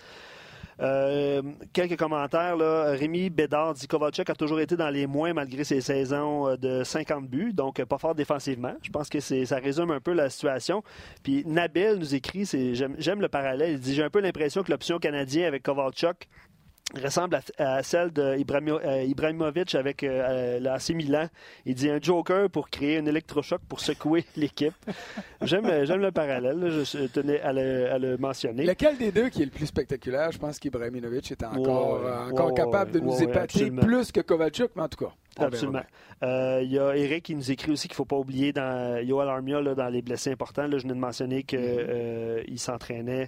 Euh, quelques commentaires. Là. Rémi Bédard dit Kovalchuk a toujours été dans les moins malgré ses saisons euh, de 50 buts, donc pas fort défensivement. Je pense que ça résume un peu la situation. Puis Nabil nous écrit, j'aime le parallèle, il dit J'ai un peu l'impression que l'option canadienne avec Kovalchuk ressemble à, celle d'Ibrahimovic euh, avec euh, l'AC Milan. Il dit un joker pour créer un électrochoc pour secouer l'équipe. J'aime le parallèle, je tenais à le, mentionner. Lequel des deux qui est le plus spectaculaire? Je pense qu'Ibrahimovic est encore, euh, encore capable de nous épater plus que Kovalchuk, mais en tout cas. Absolument. Il y a Eric qui nous écrit aussi qu'il ne faut pas oublier dans Yoel Armia, dans les blessés importants. Là, je viens de mentionner qu'il mm-hmm. s'entraînait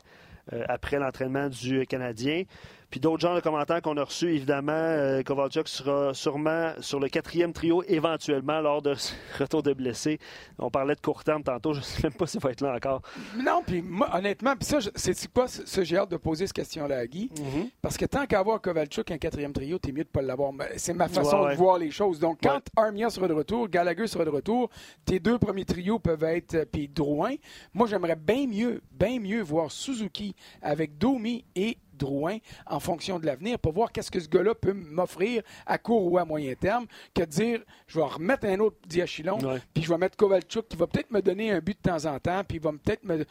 après l'entraînement du Canadien. Puis d'autres genres de commentaires qu'on a reçus, évidemment, euh, Kovalchuk sera sûrement sur le quatrième trio éventuellement lors de retour de blessés. On parlait de court terme tantôt, je ne sais même pas s'il va être là encore. Non, puis moi, honnêtement, puis ça, c'est quoi ce j'ai hâte de poser cette question-là à Guy, mm-hmm. parce que tant qu'à avoir Kovalchuk un quatrième trio, t'es mieux de pas l'avoir. C'est ma façon de voir les choses. Donc quand Armia sera de retour, Gallagher sera de retour, tes deux premiers trios peuvent être euh, puis Drouin. Moi, j'aimerais bien mieux, bien mieux voir Suzuki avec Domi et Drouin en fonction de l'avenir pour voir qu'est-ce que ce gars-là peut m'offrir à court ou à moyen terme que de dire je vais remettre un autre diachylon, puis je vais mettre Kovalchuk qui va peut-être me donner un but de temps en temps, puis il va peut-être me,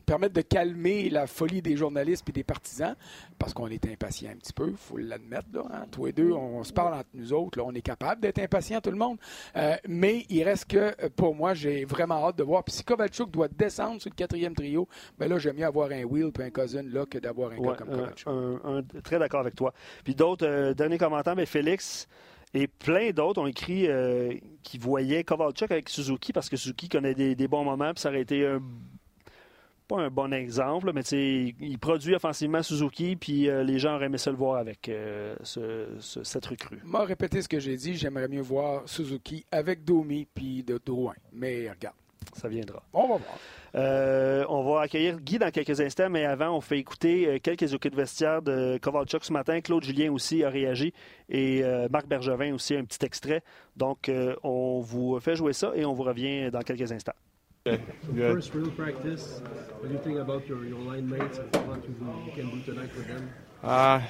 permettre de calmer la folie des journalistes et des partisans, parce qu'on est impatient un petit peu, il faut l'admettre. Là, hein. Tous les deux, on se parle entre nous autres. Là, on est capable d'être impatient, tout le monde. Euh, mais il reste que, euh, pour moi, j'ai vraiment hâte de voir. Puis si Kovalchuk doit descendre sur le quatrième trio, ben là, j'aime mieux avoir un Will et un Cousin là que d'avoir un gars comme Kovalchuk. très d'accord avec toi. Puis d'autres, euh, derniers commentaires, mais Félix... Et plein d'autres ont écrit qu'ils voyaient Kovalchuk avec Suzuki parce que Suzuki connaît des, des bons moments, puis ça aurait été un pas un bon exemple, mais il produit offensivement Suzuki, puis euh, les gens auraient aimé ça le voir avec euh, cette recrue. Moi, répéter ce que j'ai dit, j'aimerais mieux voir Suzuki avec Domi puis de Drouin. Mais regarde. Ça viendra. On va voir. Euh, on va accueillir Guy dans quelques instants, mais avant, on fait écouter quelques occupés de vestiaire de Kovalchuk ce matin. Claude Julien aussi a réagi et Marc Bergevin aussi un petit extrait. Donc, on vous fait jouer ça et on vous revient dans quelques instants. Okay, good. First real practice. What do you think about your, your line mates and what you can do tonight with them? Uh,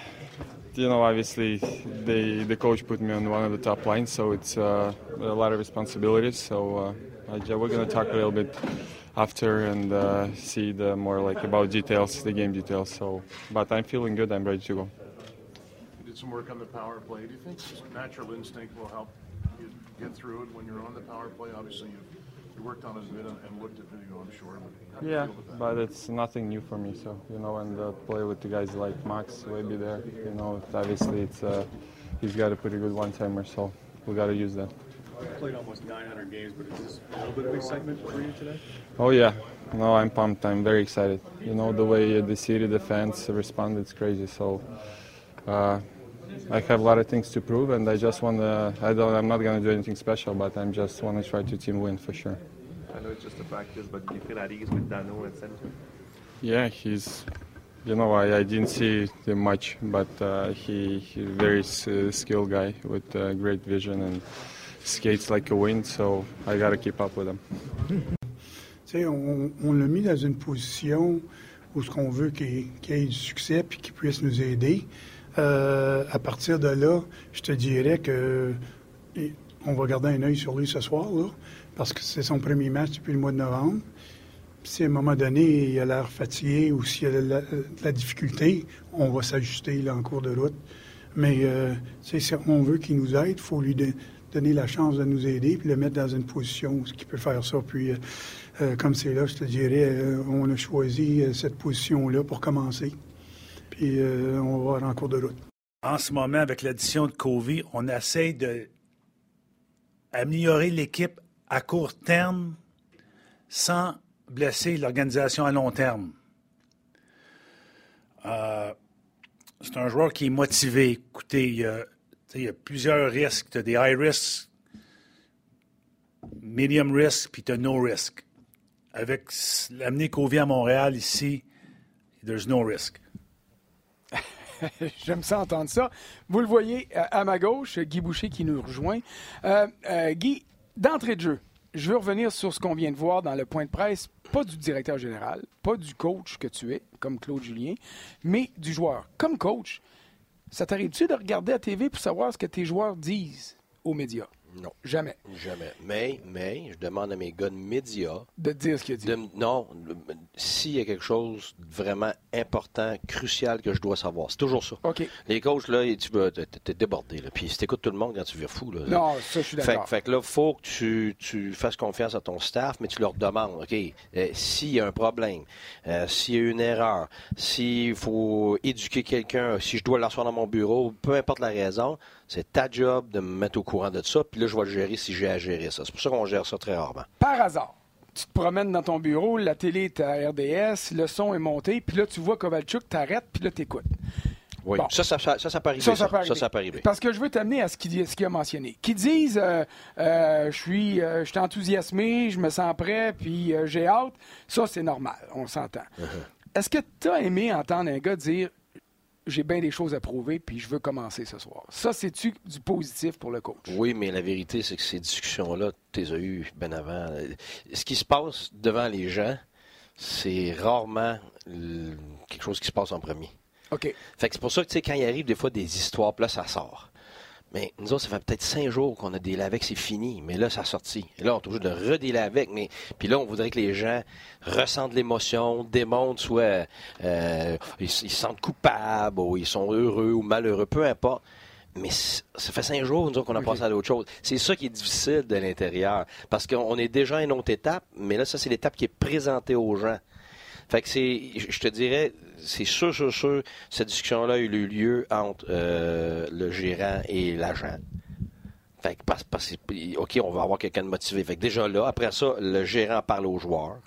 you know, obviously, they, the coach put me on one of the top lines, so it's uh, a lot of responsibilities. So uh, I, we're going to talk a little bit after and uh, see the more like about details, the game details. So, but I'm feeling good. I'm ready to go. You did some work on the power play. Do you think natural instinct will help you get through it when you're on the power play? Obviously, you've you worked on it a and looked at video, I'm sure. But yeah, but it's nothing new for me. So you know, and uh, play with the guys like Max will be there. You know, obviously it's uh, he's got a pretty good one-timer, so we got to use that. You played almost 900 games, but is this a little bit of excitement for you today? Oh yeah, no, I'm pumped. I'm very excited. You know, the way the city, the fans respond, it's crazy. So. Uh, I have a lot of things to prove, and I just want to. I don't. I'm not going to do anything special, but I'm just want to try to team win for sure. I know it's just a practice, but you feel at ease with Dano and Central? Yeah, he's. You know, I, I didn't see him much, but uh, he he's a very uh, skilled guy with uh, great vision and skates like a wind. So I got to keep up with him. Tu on, on l'a mis dans une position où ce qu'on veut qu'il qu ait du succès puis qu'il puisse nous aider. Euh, à partir de là, je te dirais que on va garder un œil sur lui ce soir, parce que c'est son premier match depuis le mois de novembre. si à un moment donné, il a l'air fatigué ou s'il a de la, difficulté, on va s'ajuster en cours de route. Mais euh, on veut qu'il nous aide, il faut lui donner la chance de nous aider, puis le mettre dans une position où il peut faire ça. Puis, euh, comme c'est là, je te dirais, on a choisi cette position-là pour commencer et euh, on va en cours de route. En ce moment, avec l'addition de Covey, on essaie de améliorer l'équipe à court terme sans blesser l'organisation à long terme. Euh, c'est un joueur qui est motivé. Écoutez, il y a, plusieurs risques. Tu as des high risk, medium risk, puis tu as no risk. Avec l'amener Covey à Montréal ici, there's no risk. J'aime ça entendre ça. Vous le voyez euh, à ma gauche, Guy Boucher qui nous rejoint. Euh, euh, Guy, d'entrée de jeu, je veux revenir sur ce qu'on vient de voir dans le point de presse, pas du directeur général, pas du coach que tu es, comme Claude Julien, mais du joueur. Comme coach, ça t'arrive-tu de regarder à TV pour savoir ce que tes joueurs disent aux médias? Non. Jamais. Jamais. Mais, mais, je demande à mes gars de médias. De dire ce qu'il dit. non. S'il y a quelque chose de vraiment important, crucial que je dois savoir. C'est toujours ça. OK. Les coachs, là, tu t'es débordé, là. Puis si t'écoutes tout le monde quand tu viens fou, là. Non, ça, je suis d'accord. Fait, que là, faut que tu, tu, fasses confiance à ton staff, mais tu leur demandes, OK, euh, s'il y a un problème, euh, s'il y a une erreur, s'il faut éduquer quelqu'un, si je dois l'asseoir dans mon bureau, peu importe la raison, c'est ta job de me mettre au courant de ça, puis là, je vais le gérer si j'ai à gérer ça. C'est pour ça qu'on gère ça très rarement. Par hasard, tu te promènes dans ton bureau, la télé est à RDS, le son est monté, puis là, tu vois Kovalchuk, t'arrêtes, puis là, t'écoutes. Oui, ça, ça, ça, ça, peut arriver. Ça, ça, peut arriver. ça, peut arriver. Parce que je veux t'amener à ce qu'il a mentionné. Qui disent euh, euh, je suis euh, enthousiasmé, je me sens prêt, puis j'ai hâte. Ça, c'est normal, on s'entend. Uh-huh. Est-ce que tu as aimé entendre un gars dire j'ai bien des choses à prouver, puis je veux commencer ce soir. Ça, c'est-tu du positif pour le coach? Oui, mais la vérité, c'est que ces discussions-là, tu les as eues bien avant. Ce qui se passe devant les gens, c'est rarement quelque chose qui se passe en premier. OK. Fait que c'est pour ça que, tu sais, quand il arrive des fois des histoires, puis là, ça sort. Mais nous autres, ça fait peut-être cinq jours qu'on a des avec, c'est fini. Mais là, ça a sorti. Et là, on est toujours de redéler avec. Mais puis là, on voudrait que les gens ressentent l'émotion, démontrent soit euh, ils, se sentent coupables, ou ils sont heureux ou malheureux, peu importe. Mais ça fait cinq jours, nous autres, qu'on a passé à d'autres choses. C'est ça qui est difficile de l'intérieur. Parce qu'on est déjà à une autre étape, mais là, ça, c'est l'étape qui est présentée aux gens. Fait que c'est, je te dirais, c'est sûr, sûr, sûr, cette discussion-là a eu lieu entre euh, le gérant et l'agent. Fait que, parce, parce, OK, on va avoir quelqu'un de motivé. Fait que déjà là, après ça, le gérant parle au joueur.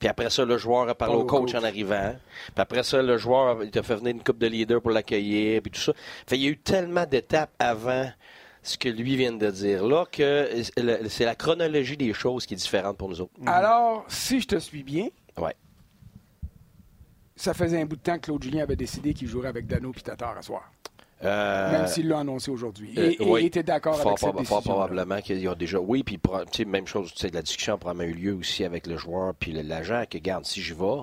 Puis après ça, le joueur a parlé au coach, en arrivant. Puis après ça, le joueur, il t'a fait venir une coupe de leader pour l'accueillir, puis tout ça. Fait il y a eu tellement d'étapes avant ce que lui vient de dire là que c'est la chronologie des choses qui est différente pour nous autres. Alors, si je te suis bien, ouais ça faisait un bout de temps que Claude Julien avait décidé qu'il jouerait avec Dano et Tatar à soir. Euh, même s'il l'a annoncé aujourd'hui. Et, il était d'accord avec cette décision. Fort probablement qu'il y a déjà. Oui, puis même chose, la discussion a probablement eu lieu aussi avec le joueur puis l'agent que, garde, si j'y vais,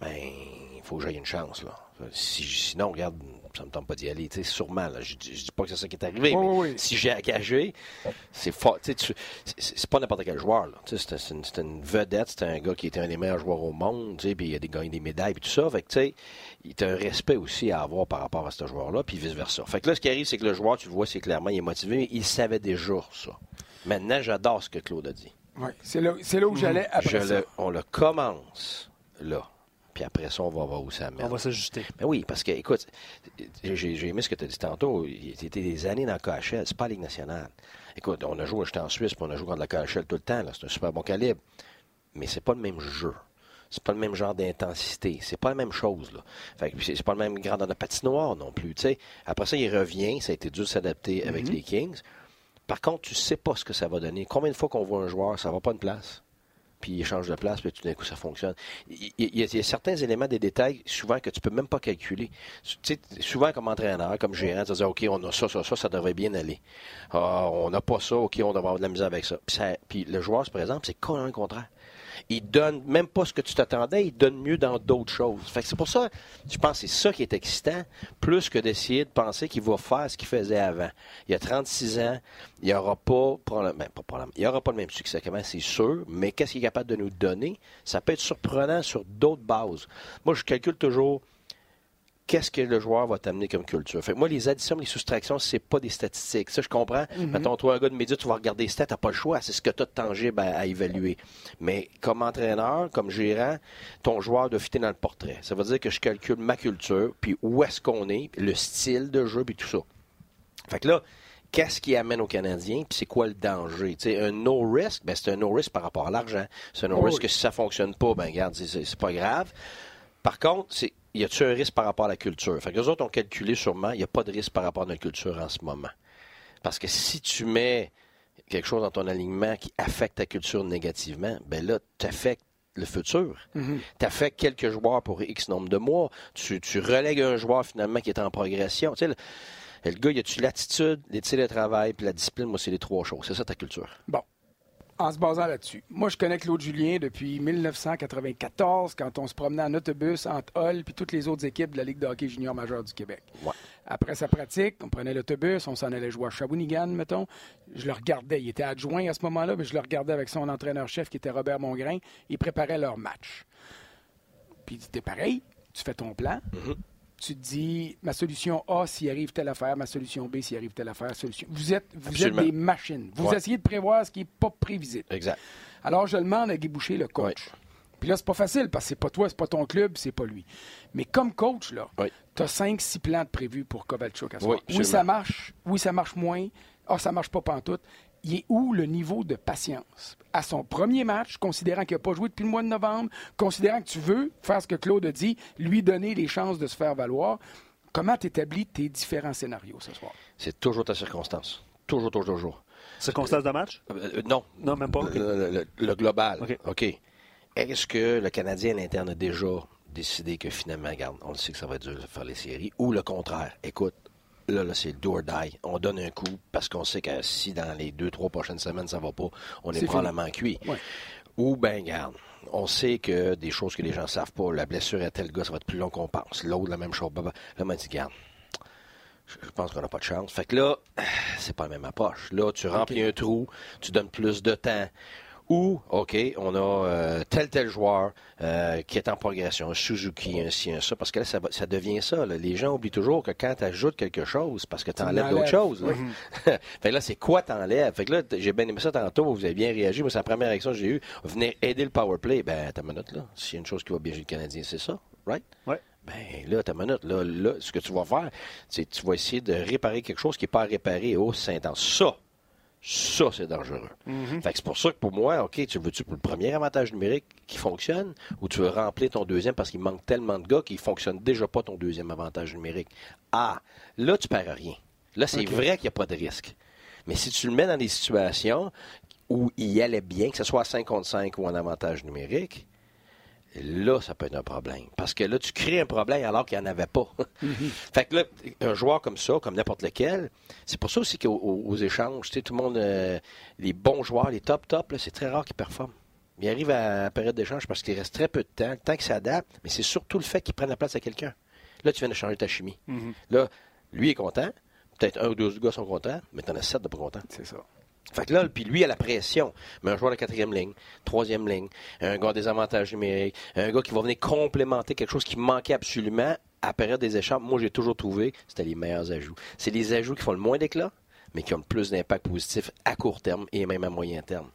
ben, il faut que j'aille une chance. Là. sinon, regarde, ça me tente pas d'y aller. Sûrement, là, je, ne dis pas que c'est ça qui est arrivé, mais si j'ai engagé, c'est fort. C'est pas n'importe quel joueur. C'est une, une, vedette, c'est un gars qui était un des meilleurs joueurs au monde, puis il a gagné des médailles et tout ça. Fait que, il y a un respect aussi à avoir par rapport à ce joueur-là, puis vice-versa. Fait que là, ce qui arrive, c'est que le joueur, tu le vois, c'est clairement, il est motivé, mais il savait déjà ça. Maintenant, j'adore ce que Claude a dit. Oui, c'est là, là, où j'allais après ça. on le commence là puis après ça, on va voir où ça mène. On va s'ajuster. Mais oui, parce que, écoute, j'ai aimé ce que tu as dit tantôt. Il était des années dans le KHL, c'est pas la Ligue nationale. Écoute, on a joué, j'étais en Suisse, puis on a joué contre la KHL tout le temps, c'est un super bon calibre. Mais c'est pas le même jeu. C'est pas le même genre d'intensité. C'est pas la même chose, là. Fait c'est pas le même grandeur de patinoire non plus. Après ça, il revient. Ça a été dur de s'adapter avec mm-hmm. les Kings. Par contre, tu sais pas ce que ça va donner. Combien de fois qu'on voit un joueur, ça va pas une place? Puis il change de place, puis tout d'un coup, ça fonctionne. Il, y, a, certains éléments, des détails, souvent, que tu peux même pas calculer. Tu sais, souvent, comme entraîneur, comme gérant, tu dis, OK, on a ça, ça, ça, ça devrait bien aller. Ah, on n'a pas ça, OK, on devrait avoir de la misère avec ça. Puis, le joueur se présente, c'est complètement le contraire il donne même pas ce que tu t'attendais, il donne mieux dans d'autres choses. Fait c'est pour ça, je pense que c'est ça qui est excitant, plus que d'essayer de penser qu'il va faire ce qu'il faisait avant. Il y a 36 ans, il n'y aura pas, ben, il y aura pas le même succès c'est sûr, mais qu'est-ce qu'il est capable de nous donner? Ça peut être surprenant sur d'autres bases. Moi, je calcule toujours qu'est-ce que le joueur va t'amener comme culture? Fait moi, les additions, les soustractions, c'est pas des statistiques. Ça, je comprends. Mm Mettons, toi, un gars de média, tu vas regarder les stats, t'as pas le choix. C'est ce que tu as de tangible à, évaluer. Mais comme entraîneur, comme gérant, ton joueur doit fitter dans le portrait. Ça veut dire que je calcule ma culture, puis où est-ce qu'on est, le style de jeu, puis tout ça. Fait que là, qu'est-ce qui amène aux Canadiens, puis c'est quoi le danger? sais, un no risk, ben c'est un no risk par rapport à l'argent. C'est un no oh risk que si ça fonctionne pas, ben regarde, c'est pas grave. Par contre, c'est y a-t-il un risque par rapport à la culture? Fait que les autres ont calculé sûrement, il n'y a pas de risque par rapport à notre culture en ce moment. Parce que si tu mets quelque chose dans ton alignement qui affecte ta culture négativement, ben là, tu affectes le futur. Mhm. Tu affectes quelques joueurs pour X nombre de mois. Tu, tu relègues un joueur finalement qui est en progression. Tu sais, le, le gars, y a-tu l'attitude, l'éthique de travail puis la discipline? Moi, c'est les trois choses. C'est ça ta culture. Bon. En se basant là-dessus. Moi, je connais Claude Julien depuis 1994, quand on se promenait en autobus entre Hull puis toutes les autres équipes de la Ligue de hockey junior majeure du Québec. Ouais. Après sa pratique, on prenait l'autobus, on s'en allait jouer à Shawinigan, mettons. Je le regardais. Il était adjoint à ce moment-là, mais je le regardais avec son entraîneur-chef qui était Robert Mongrain. Ils préparaient leur match. Puis c'était pareil. Tu fais ton plan. Tu te dis, ma solution A, s'il arrive telle affaire, ma solution B, s'il arrive telle affaire, solution. Vous êtes, vous êtes des machines. Vous Ouais. essayez de prévoir ce qui n'est pas prévisible. Exact. Alors, je demande à Guy Boucher, le coach. Puis là, c'est pas facile parce que c'est pas toi, c'est pas ton club, c'est pas lui. Mais comme coach, là, Oui. tu as 5-6 plans de prévus pour Kovalchuk à ce Oui. Oui, ça marche. Oui, ça marche moins. Ah, ça marche pas pantoute. Il est où le niveau de patience? À son premier match, considérant qu'il n'a pas joué depuis le mois de novembre, considérant que tu veux faire ce que Claude a dit, lui donner les chances de se faire valoir, comment tu établis tes différents scénarios ce soir? C'est toujours ta circonstance. Toujours, toujours, toujours. Circonstance de match? Euh, euh, non. Non, même pas. Le, le- le global. OK. Est-ce que le Canadien à l'interne a déjà décidé que finalement, regarde, on le sait que ça va être dur de faire les séries, ou le contraire? Écoute, là, là c'est do or die. On donne un coup parce qu'on sait que si dans les deux, trois prochaines semaines, ça va pas, on est, C'est probablement cuit. Ouais. Ou, ben, garde, on sait que des choses que les gens savent pas, la blessure est tel gars, ça va être plus long qu'on pense. L'autre, la même chose. Bah, bah. Là, on m'a dit, garde, je je pense qu'on n'a pas de chance. Fait que là, c'est pas la même approche. Là, tu remplis un trou, tu donnes plus de temps. Ou, OK, on a euh, tel, tel joueur euh, qui est en progression, un Suzuki, un ci, un ça, parce que là, ça, ça devient ça. là. Les gens oublient toujours que quand tu ajoutes quelque chose, parce que tu enlèves d'autres choses. là. fait que là, c'est quoi t'enlèves? Fait que là, j'ai bien aimé ça tantôt, vous avez bien réagi. Moi, c'est la première réaction que j'ai eue. Venez aider le power play. Ben, ta minute, là. S'il y a une chose qui va bien chez le Canadien, c'est ça, right? Ouais. Ben là, ta minute, là, là, ce que tu vas faire, c'est que tu vas essayer de réparer quelque chose qui n'est pas réparé. Oh, c'est intense. Ça, ça, c'est dangereux. Fait que c'est pour ça que pour moi, OK, tu veux-tu pour le premier avantage numérique qui fonctionne ou tu veux remplir ton deuxième parce qu'il manque tellement de gars qu'il ne fonctionne déjà pas ton deuxième avantage numérique? Ah, là, tu perds rien. Là, c'est vrai qu'il n'y a pas de risque. Mais si tu le mets dans des situations où il y allait bien, que ce soit à 5 contre 5 ou en avantage numérique, là, ça peut être un problème. Parce que là, tu crées un problème alors qu'il n'y en avait pas. fait que là, un joueur comme ça, comme n'importe lequel, c'est pour ça aussi qu'aux aux- aux échanges, tu sais, tout le monde, euh, les bons joueurs, les top top, c'est très rare qu'ils performent. Ils arrivent à la période d'échange parce qu'il reste très peu de temps, le temps qu'ils s'adaptent, mais c'est surtout le fait qu'ils prennent la place à quelqu'un. Là, tu viens de changer ta chimie. Là, lui est content, peut-être un ou deux gars sont contents, mais t'en as sept de pas contents. C'est ça. Fait que là, puis lui, a la pression. Mais un joueur de quatrième ligne, troisième ligne, un gars des avantages numériques, un gars qui va venir complémenter quelque chose qui manquait absolument à période des échanges. Moi, j'ai toujours trouvé c'était les meilleurs ajouts. C'est les ajouts qui font le moins d'éclat, mais qui ont le plus d'impact positif à court terme et même à moyen terme.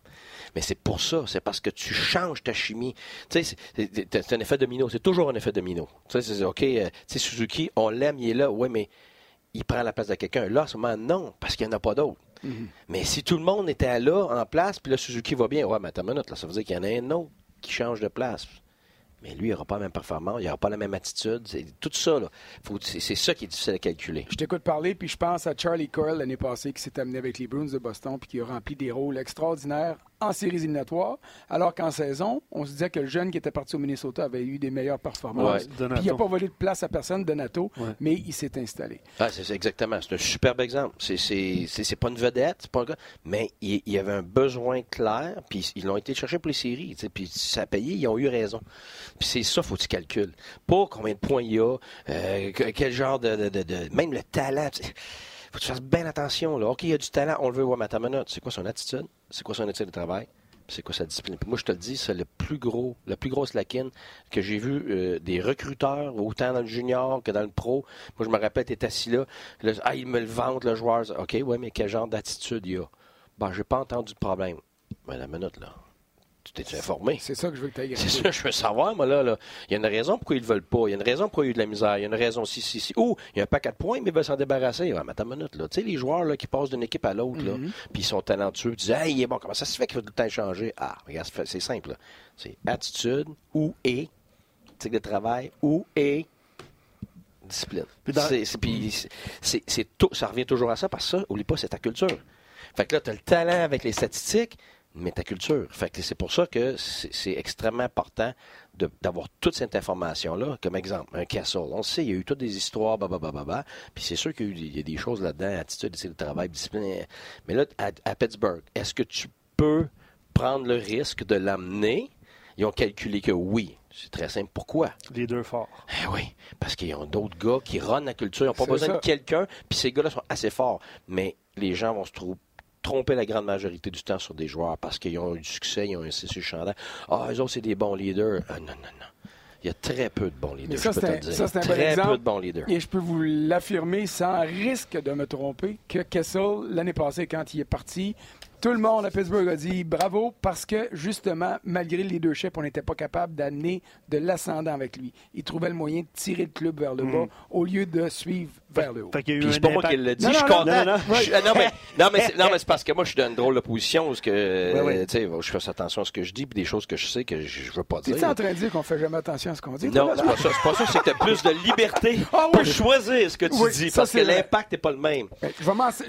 Mais c'est pour ça, c'est parce que tu changes ta chimie. Tu sais, c'est- un effet domino. C'est toujours un effet domino. Tu sais, c'est OK, euh, tu sais, Suzuki, on l'aime, il est là. Ouais, mais il prend la place de quelqu'un. Là, en ce moment, non, parce qu'il n'y en a pas d'autres. Mais si tout le monde était là, en place, puis là, Suzuki va bien, ouais, mais attends une minute, là, ça veut dire qu'il y en a un autre qui change de place. Mais lui, il n'aura pas la même performance, il n'aura pas la même attitude. C'est tout ça, là. Faut- C'est c'est ça qui est difficile à calculer. Je t'écoute parler, puis je pense à Charlie Coyle l'année passée qui s'est amené avec les Bruins de Boston puis qui a rempli des rôles extraordinaires en séries éliminatoires, alors qu'en saison, on se disait que le jeune qui était parti au Minnesota avait eu des meilleures performances. Ouais, puis il n'a pas volé de place à personne, Donato, Ouais. mais il s'est installé. Ah, c'est exactement. C'est un superbe exemple. C'est- C'est c'est- c'est pas une vedette, c'est pas un gars, mais il, y avait un besoin clair, puis ils l'ont été chercher pour les séries, puis ça a payé, ils ont eu raison. Puis c'est ça, faut que tu calcules. Pas combien de points il y a, euh, que- quel genre de, de- de- de- même le talent. tu sais. Faut que tu fasses bien attention. Là. OK, il y a du talent, on le veut voir, minute. C'est quoi son attitude? C'est quoi son éthique de travail? C'est quoi sa discipline? Moi, je te le dis, c'est le plus gros, la plus grosse laquine que j'ai vu euh, des recruteurs, autant dans le junior que dans le pro. Moi, je me rappelle, tu assis là, ah, ils me le vendent, le joueur. OK, ouais, mais quel genre d'attitude il y a? Ben, j'ai pas entendu de problème. Mais la minute, là, t'es informé. C'est ça que je veux que tu C'est ça que je veux savoir, moi, là, là. Il y a une raison pourquoi ils ne veulent pas. Il y a une raison pourquoi il y a eu de la misère. Il y a une raison si, si, si. Ou, il y a un paquet de points, mais ils veulent s'en débarrasser. Ouais, mais attends une minute, là. Tu sais, les joueurs, là, qui passent d'une équipe à l'autre, là, puis ils sont talentueux, tu dis, hey, il est bon, comment ça se fait qu'il faut tout le temps changer? Ah, regarde, c'est- simple. C'est attitude, ou et, de travail, ou et, Discipline. C'est, tout, ça revient toujours à ça parce que ça, oublie pas, c'est ta culture. Fait que là, tu as le talent avec les statistiques, mais ta culture. Fait que c'est pour ça que c'est extrêmement important d'avoir toute cette information-là. Comme exemple, un Castle. On sait, il y a eu toutes des histoires, bah, Puis c'est sûr qu'il y, a des choses là-dedans, attitude, c'est le travail, discipline. Mais là, à, Pittsburgh, est-ce que tu peux prendre le risque de l'amener? Ils ont calculé que oui. C'est très simple. Pourquoi? Les deux forts. Eh oui, parce qu'ils ont d'autres gars qui runnent la culture. Ils n'ont pas besoin de quelqu'un, puis ces gars-là sont assez forts. Mais les gens vont se trouver tromper la grande majorité du temps sur des joueurs parce qu'ils ont eu du succès, ils ont un CC chandail. Ah, eux autres, c'est des bons leaders. Ah, non, non, non. Il y a très peu de bons leaders. ça, c'est un, très bon peu de bons leaders. Et je peux vous l'affirmer sans risque de me tromper que Kessel, l'année passée, quand il est parti, tout le monde à Pittsburgh a dit bravo parce que, justement, malgré les deux chefs, on n'était pas capable d'amener de l'ascendant avec lui. Il trouvait le moyen de tirer le club vers le bas mm. au lieu de suivre vers le haut. c'est pas moi qui le dit, je suis content. Non, non, mais, c'est parce que moi, je suis dans une drôle de position où que, je fais attention à ce que je dis puis des choses que je sais que je, ne veux pas dire. Tu es en train de dire qu'on fait jamais attention à ce qu'on dit? Non, c'est pas ça. C'est pas ça, c'est que tu as plus de liberté ah pour choisir ce que tu dis parce que l'impact n'est pas le même. Je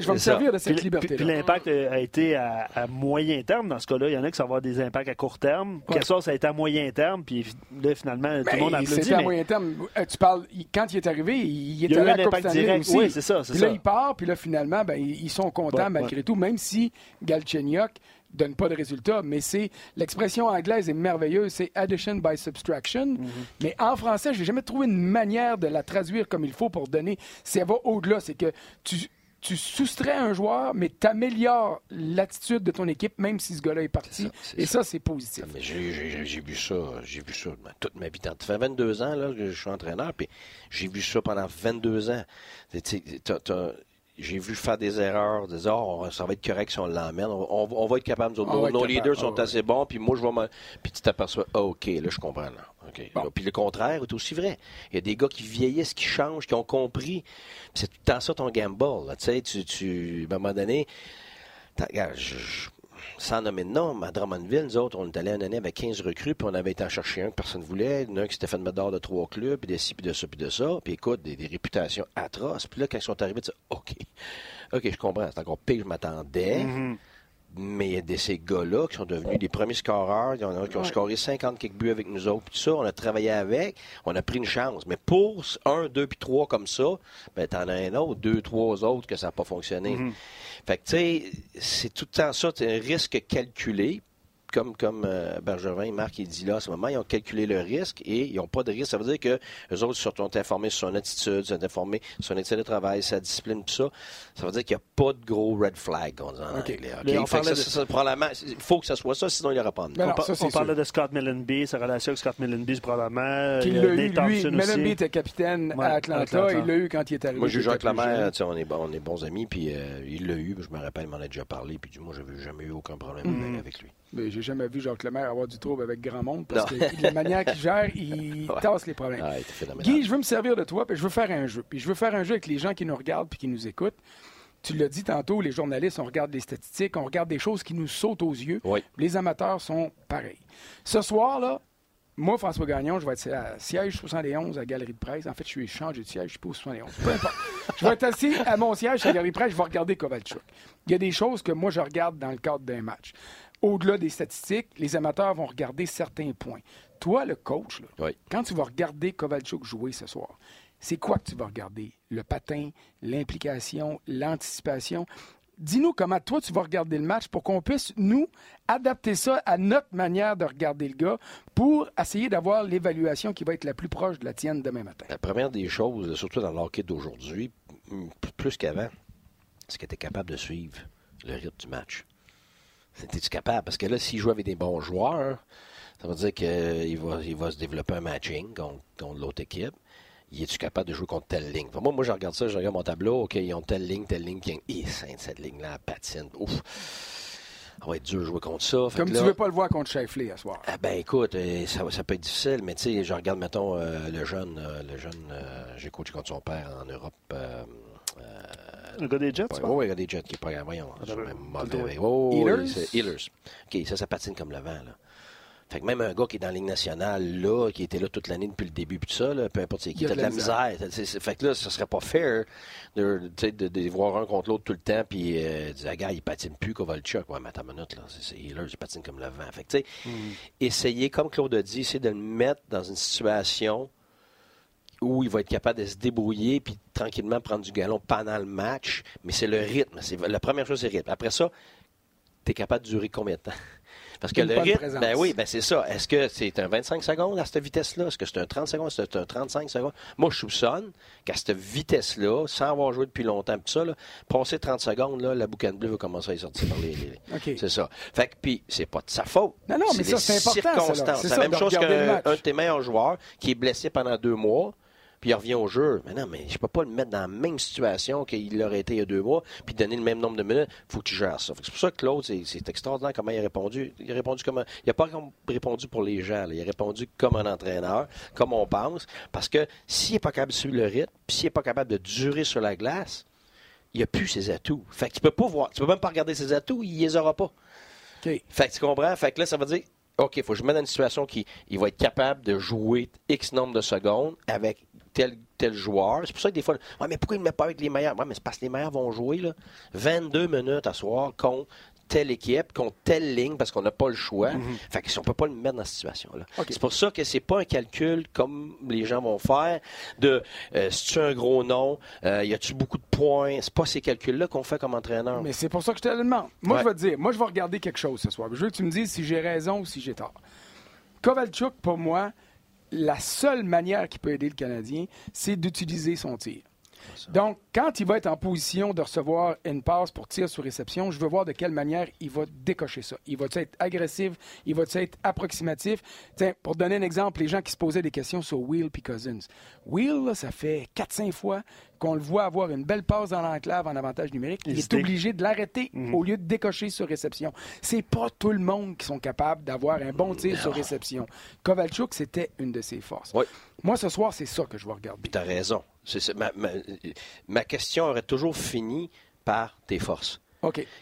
vais me servir de cette liberté Puis l'impact a été à, moyen terme dans ce cas-là. Il y en a qui ça va avoir des impacts à court terme. Ouais. ça, ça a été à moyen terme. Puis là, finalement, tout le ben, monde a applaudi. C'était à moyen terme. Euh, tu parles, quand il est arrivé, il était à un impact direct. Oui, c'est ça. Puis là, il part. Puis là, finalement, ben, ils sont contents malgré tout, même si Galchenyuk donne pas de résultats, mais c'est l'expression anglaise est merveilleuse, c'est addition by subtraction. Mm-hmm. Mais en français, j'ai jamais trouvé une manière de la traduire comme il faut pour donner. Ça va au-delà, c'est que tu tu soustrais un joueur, mais tu améliores l'attitude de ton équipe, même si ce gars-là est parti. et ça, c'est positif. J'ai vu ça, j'ai vu ça toute ma vie. Ça fait 22 ans là, que je suis entraîneur, puis j'ai vu ça pendant 22 ans. J'ai vu faire des erreurs, des oh, ça va être correct si on l'emmène. On, va être capable, nos, nos leaders sont assez bons, puis moi, je vais me... Puis tu t'aperçois, ah, OK, là, je comprends. Là. Puis le contraire est aussi vrai. Il y a des gars qui vieillissent, qui changent, qui ont compris. C'est tout le temps ça ton gamble. Tu sais, tu, à un moment donné, sans nommer de nom, à Drummondville, nous autres, on est allé une année avec 15 recrues, puis on avait été en chercher un que personne ne voulait. Un qui s'était fait de mettre dehors de trois clubs, puis de ci, puis de ça, puis de ça. Puis écoute, des, réputations atroces. Puis là, quand ils sont arrivés, tu dis, OK, OK, je comprends, c'est encore pire que je m'attendais. Mm-hmm. Mais il y a de ces gars-là qui sont devenus des premiers scoreurs. Il y en a qui ont scoré 50 quelques buts avec nous autres. Tout ça, on a travaillé avec. On a pris une chance. Mais pour un, deux, puis trois comme ça, ben, t'en as un autre, deux, trois autres que ça n'a pas fonctionné. Mm-hmm. Fait que, tu sais, c'est tout le temps ça. C'est un risque calculé comme, comme euh, Bergevin, Marc, il dit là, à ce moment, ils ont calculé le risque et ils n'ont pas de risque. Ça veut dire que les autres sont informés sur son attitude, sont informés sur son éthique de travail, sa discipline, tout ça. Ça veut dire qu'il n'y a pas de gros red flag, on dit en anglais. il faut que ça soit ça, sinon il n'y aura pas de on, on parlait de Scott Millenby, sa relation avec Scott Millenby, probablement. Qu'il l'a eu, lui. Millenby était capitaine à Atlanta. Il l'a eu quand il est arrivé. Moi, j'ai Jacques Lemaire, on est, on est bons amis, puis euh, il l'a eu. Je me rappelle, il m'en a déjà parlé, puis moi, je n'avais jamais eu aucun problème mm. avec lui. Mais j'ai jamais vu Jacques Lemaire avoir du trouble avec grand monde parce que de la manière qu'il gère, il tasse les problèmes. Guy, je veux me servir de toi, puis je veux faire un jeu. Puis je veux faire un jeu avec les gens qui nous regardent puis qui nous écoutent. Tu l'as dit tantôt, les journalistes, on regarde les statistiques, on regarde des choses qui nous sautent aux yeux. Les amateurs sont pareils. Ce soir, là, moi, François Gagnon, je vais être à siège 71 à la Galerie de Presse. En fait, je suis changé de siège, je suis pas au 71. Peu importe. je vais être assis à mon siège à la Galerie de Presse, je vais regarder Kovalchuk. Il y a des choses que moi, je regarde dans le cadre d'un match au-delà des statistiques, les amateurs vont regarder certains points. Toi, le coach, quand tu vas regarder Kovalchuk jouer ce soir, c'est quoi que tu vas regarder? Le patin, l'implication, l'anticipation? Dis-nous comment toi tu vas regarder le match pour qu'on puisse, nous, adapter ça à notre manière de regarder le gars pour essayer d'avoir l'évaluation qui va être la plus proche de la tienne demain matin. La première des choses, surtout dans l'hockey d'aujourd'hui, plus qu'avant, c'est que tu es capable de suivre le rythme du match. Es-tu capable? Parce que là, s'il joue avec des bons joueurs, ça veut dire qu'il va, il va se développer un matching contre, l'autre équipe. Il est-tu capable de jouer contre telle ligne? moi, moi, je regarde ça, je regarde mon tableau, OK, ils ont telle ligne, telle ligne, qui est cette ligne-là, patine. Ouf! Ça va être dur de jouer contre ça. Comme tu ne veux pas le voir contre Shifley à soir. Ah, ben écoute, euh, ça, ça, peut être difficile, mais tu sais, je regarde, mettons, euh, le jeune, euh, le jeune, j'ai coaché contre son père en Europe. Le gars des Jets, Oui, oui, le gars des Jets qui est pas. Voyons, je suis mauvais. Oh, Healers? Healers. OK, ça, ça patine comme le vent, là. Fait que même un gars qui est dans la Ligue nationale, là, qui était là toute l'année depuis le début, puis tout ça, là, peu importe c'est qui, t'as de la misère. C'est- c'est- Fait que là, ce serait pas fair de, de, voir un contre l'autre tout le temps, puis euh, dire, ah, gars, il patine plus Kovalchuk. Ouais, mais attends une minute, là, c'est c'est Healer, il patine comme le vent. Fait que, tu sais, Hmm. essayer, comme Claude a dit, essayer de le mettre dans une situation où il va être capable de se débrouiller puis tranquillement prendre du galon pendant le match. Mais c'est le rythme. C'est, la première chose, c'est le rythme. Après ça, tu es capable de durer combien de temps? Parce que le rythme, ben oui, ben c'est ça. Est-ce que c'est un 25 secondes à cette vitesse-là? Est-ce que c'est un 30 secondes? Est-ce que c'est un 35 secondes? Moi, je soupçonne qu'à cette vitesse-là, sans avoir joué depuis longtemps, pis ça, là, passer 30 secondes, là, la boucane bleue va commencer à y sortir par les. les-. C'est ça. Fait que, puis, c'est pas de sa faute. Non, non, mais des ça, c'est important, circonstances. C'est C'est la même chose qu'un de tes meilleurs joueurs qui est blessé pendant deux mois, puis il revient au jeu. Mais non, mais je peux pas le mettre dans la même situation qu'il aurait été il y a deux mois, puis donner le même nombre de minutes. faut que tu gères ça. C'est pour ça que Claude, c'est extraordinaire comment il a répondu. Il a répondu comme un- Il a pas répondu pour les gens. là. Il a répondu comme un entraîneur, comme on pense. Parce que s'il n'est pas capable de suivre le rythme, puis s'il n'est pas capable de durer sur la glace, il n'a plus ses atouts. Fait que tu peux pas voir, tu peux même pas regarder ses atouts, il les aura pas. Fait que tu comprends? Fait que là, ça veut dire, OK, il faut que je me mette dans une situation qui il va être capable de jouer X nombre de secondes avec tel tel joueur. C'est pour ça que des fois, ouais, mais pourquoi il ne met pas avec les meilleurs? Ouais, mais c'est parce que les meilleurs vont jouer là, 22 minutes à soir contre telle équipe, contre telle ligne, parce qu'on n'a pas le choix. Fait que si on peut pas le mettre dans cette situation-là. C'est pour ça que c'est pas un calcul comme les gens vont faire de euh, si tu as un gros nom, euh, y a-tu beaucoup de points? C'est pas ces calculs-là qu'on fait comme entraîneur. Mais c'est pour ça que je te le demande. Moi, Ouais. je vais te dire, moi, je vais regarder quelque chose ce soir. Je veux que tu me dises si j'ai raison ou si j'ai tort. Kovalchuk, pour moi, la seule manière qui peut aider le Canadien, c'est d'utiliser son tir. Donc, quand il va être en position de recevoir une passe pour tir sur réception, je veux voir de quelle manière il va décocher ça. Il va être agressif? Il va être approximatif? Tiens, pour donner un exemple, les gens qui se posaient des questions sur Will et Cousins. Will, là, ça fait 4-5 fois qu'on le voit avoir une belle passe dans l'enclave en avantage numérique. Il est obligé de l'arrêter Mhm. au lieu de décocher sur réception. C'est pas tout le monde qui sont capables d'avoir un bon tir sur réception. Kovalchuk, c'était une de ses forces. Oui. Moi, ce soir, c'est ça que je vais regarder. Tu as raison. C'est ma, ma- ma question aurait toujours fini par tes forces.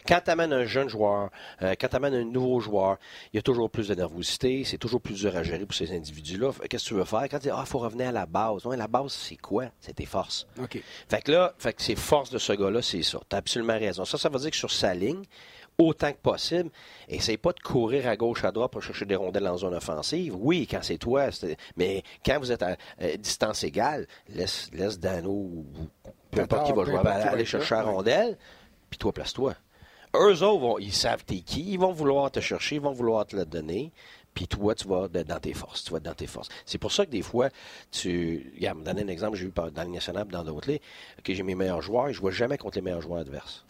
Quand tu amènes un jeune joueur, euh, quand tu amènes un nouveau joueur, il y a toujours plus de nervosité, c'est toujours plus dur à gérer pour ces individus-là. Qu'est-ce que tu veux faire? Quand tu dis, ah, il faut revenir à la base. La base, c'est quoi? C'est tes forces. Fait que là, fait que ces forces de ce gars-là, c'est ça. Tu as absolument raison. Ça, ça veut dire que sur sa ligne, autant que possible, essaye pas de courir à gauche, à droite pour chercher des rondelles en zone offensive. Oui, quand c'est toi, mais quand vous êtes à euh, distance égale, laisse, laisse Dano peu importe qui va jouer, aller être chercher la rondelle, puis toi, place-toi. Eux autres, vont- ils savent t'es qui, ils vont vouloir te chercher, ils vont vouloir te le donner, puis toi, tu vas de- dans tes forces, tu vas dans tes forces. C'est pour ça que des fois, tu... Regarde, me donner un exemple, j'ai eu par- dans le national, dans d'autres ligues, que j'ai mes meilleurs joueurs, je ne vois jamais contre les meilleurs joueurs adverses.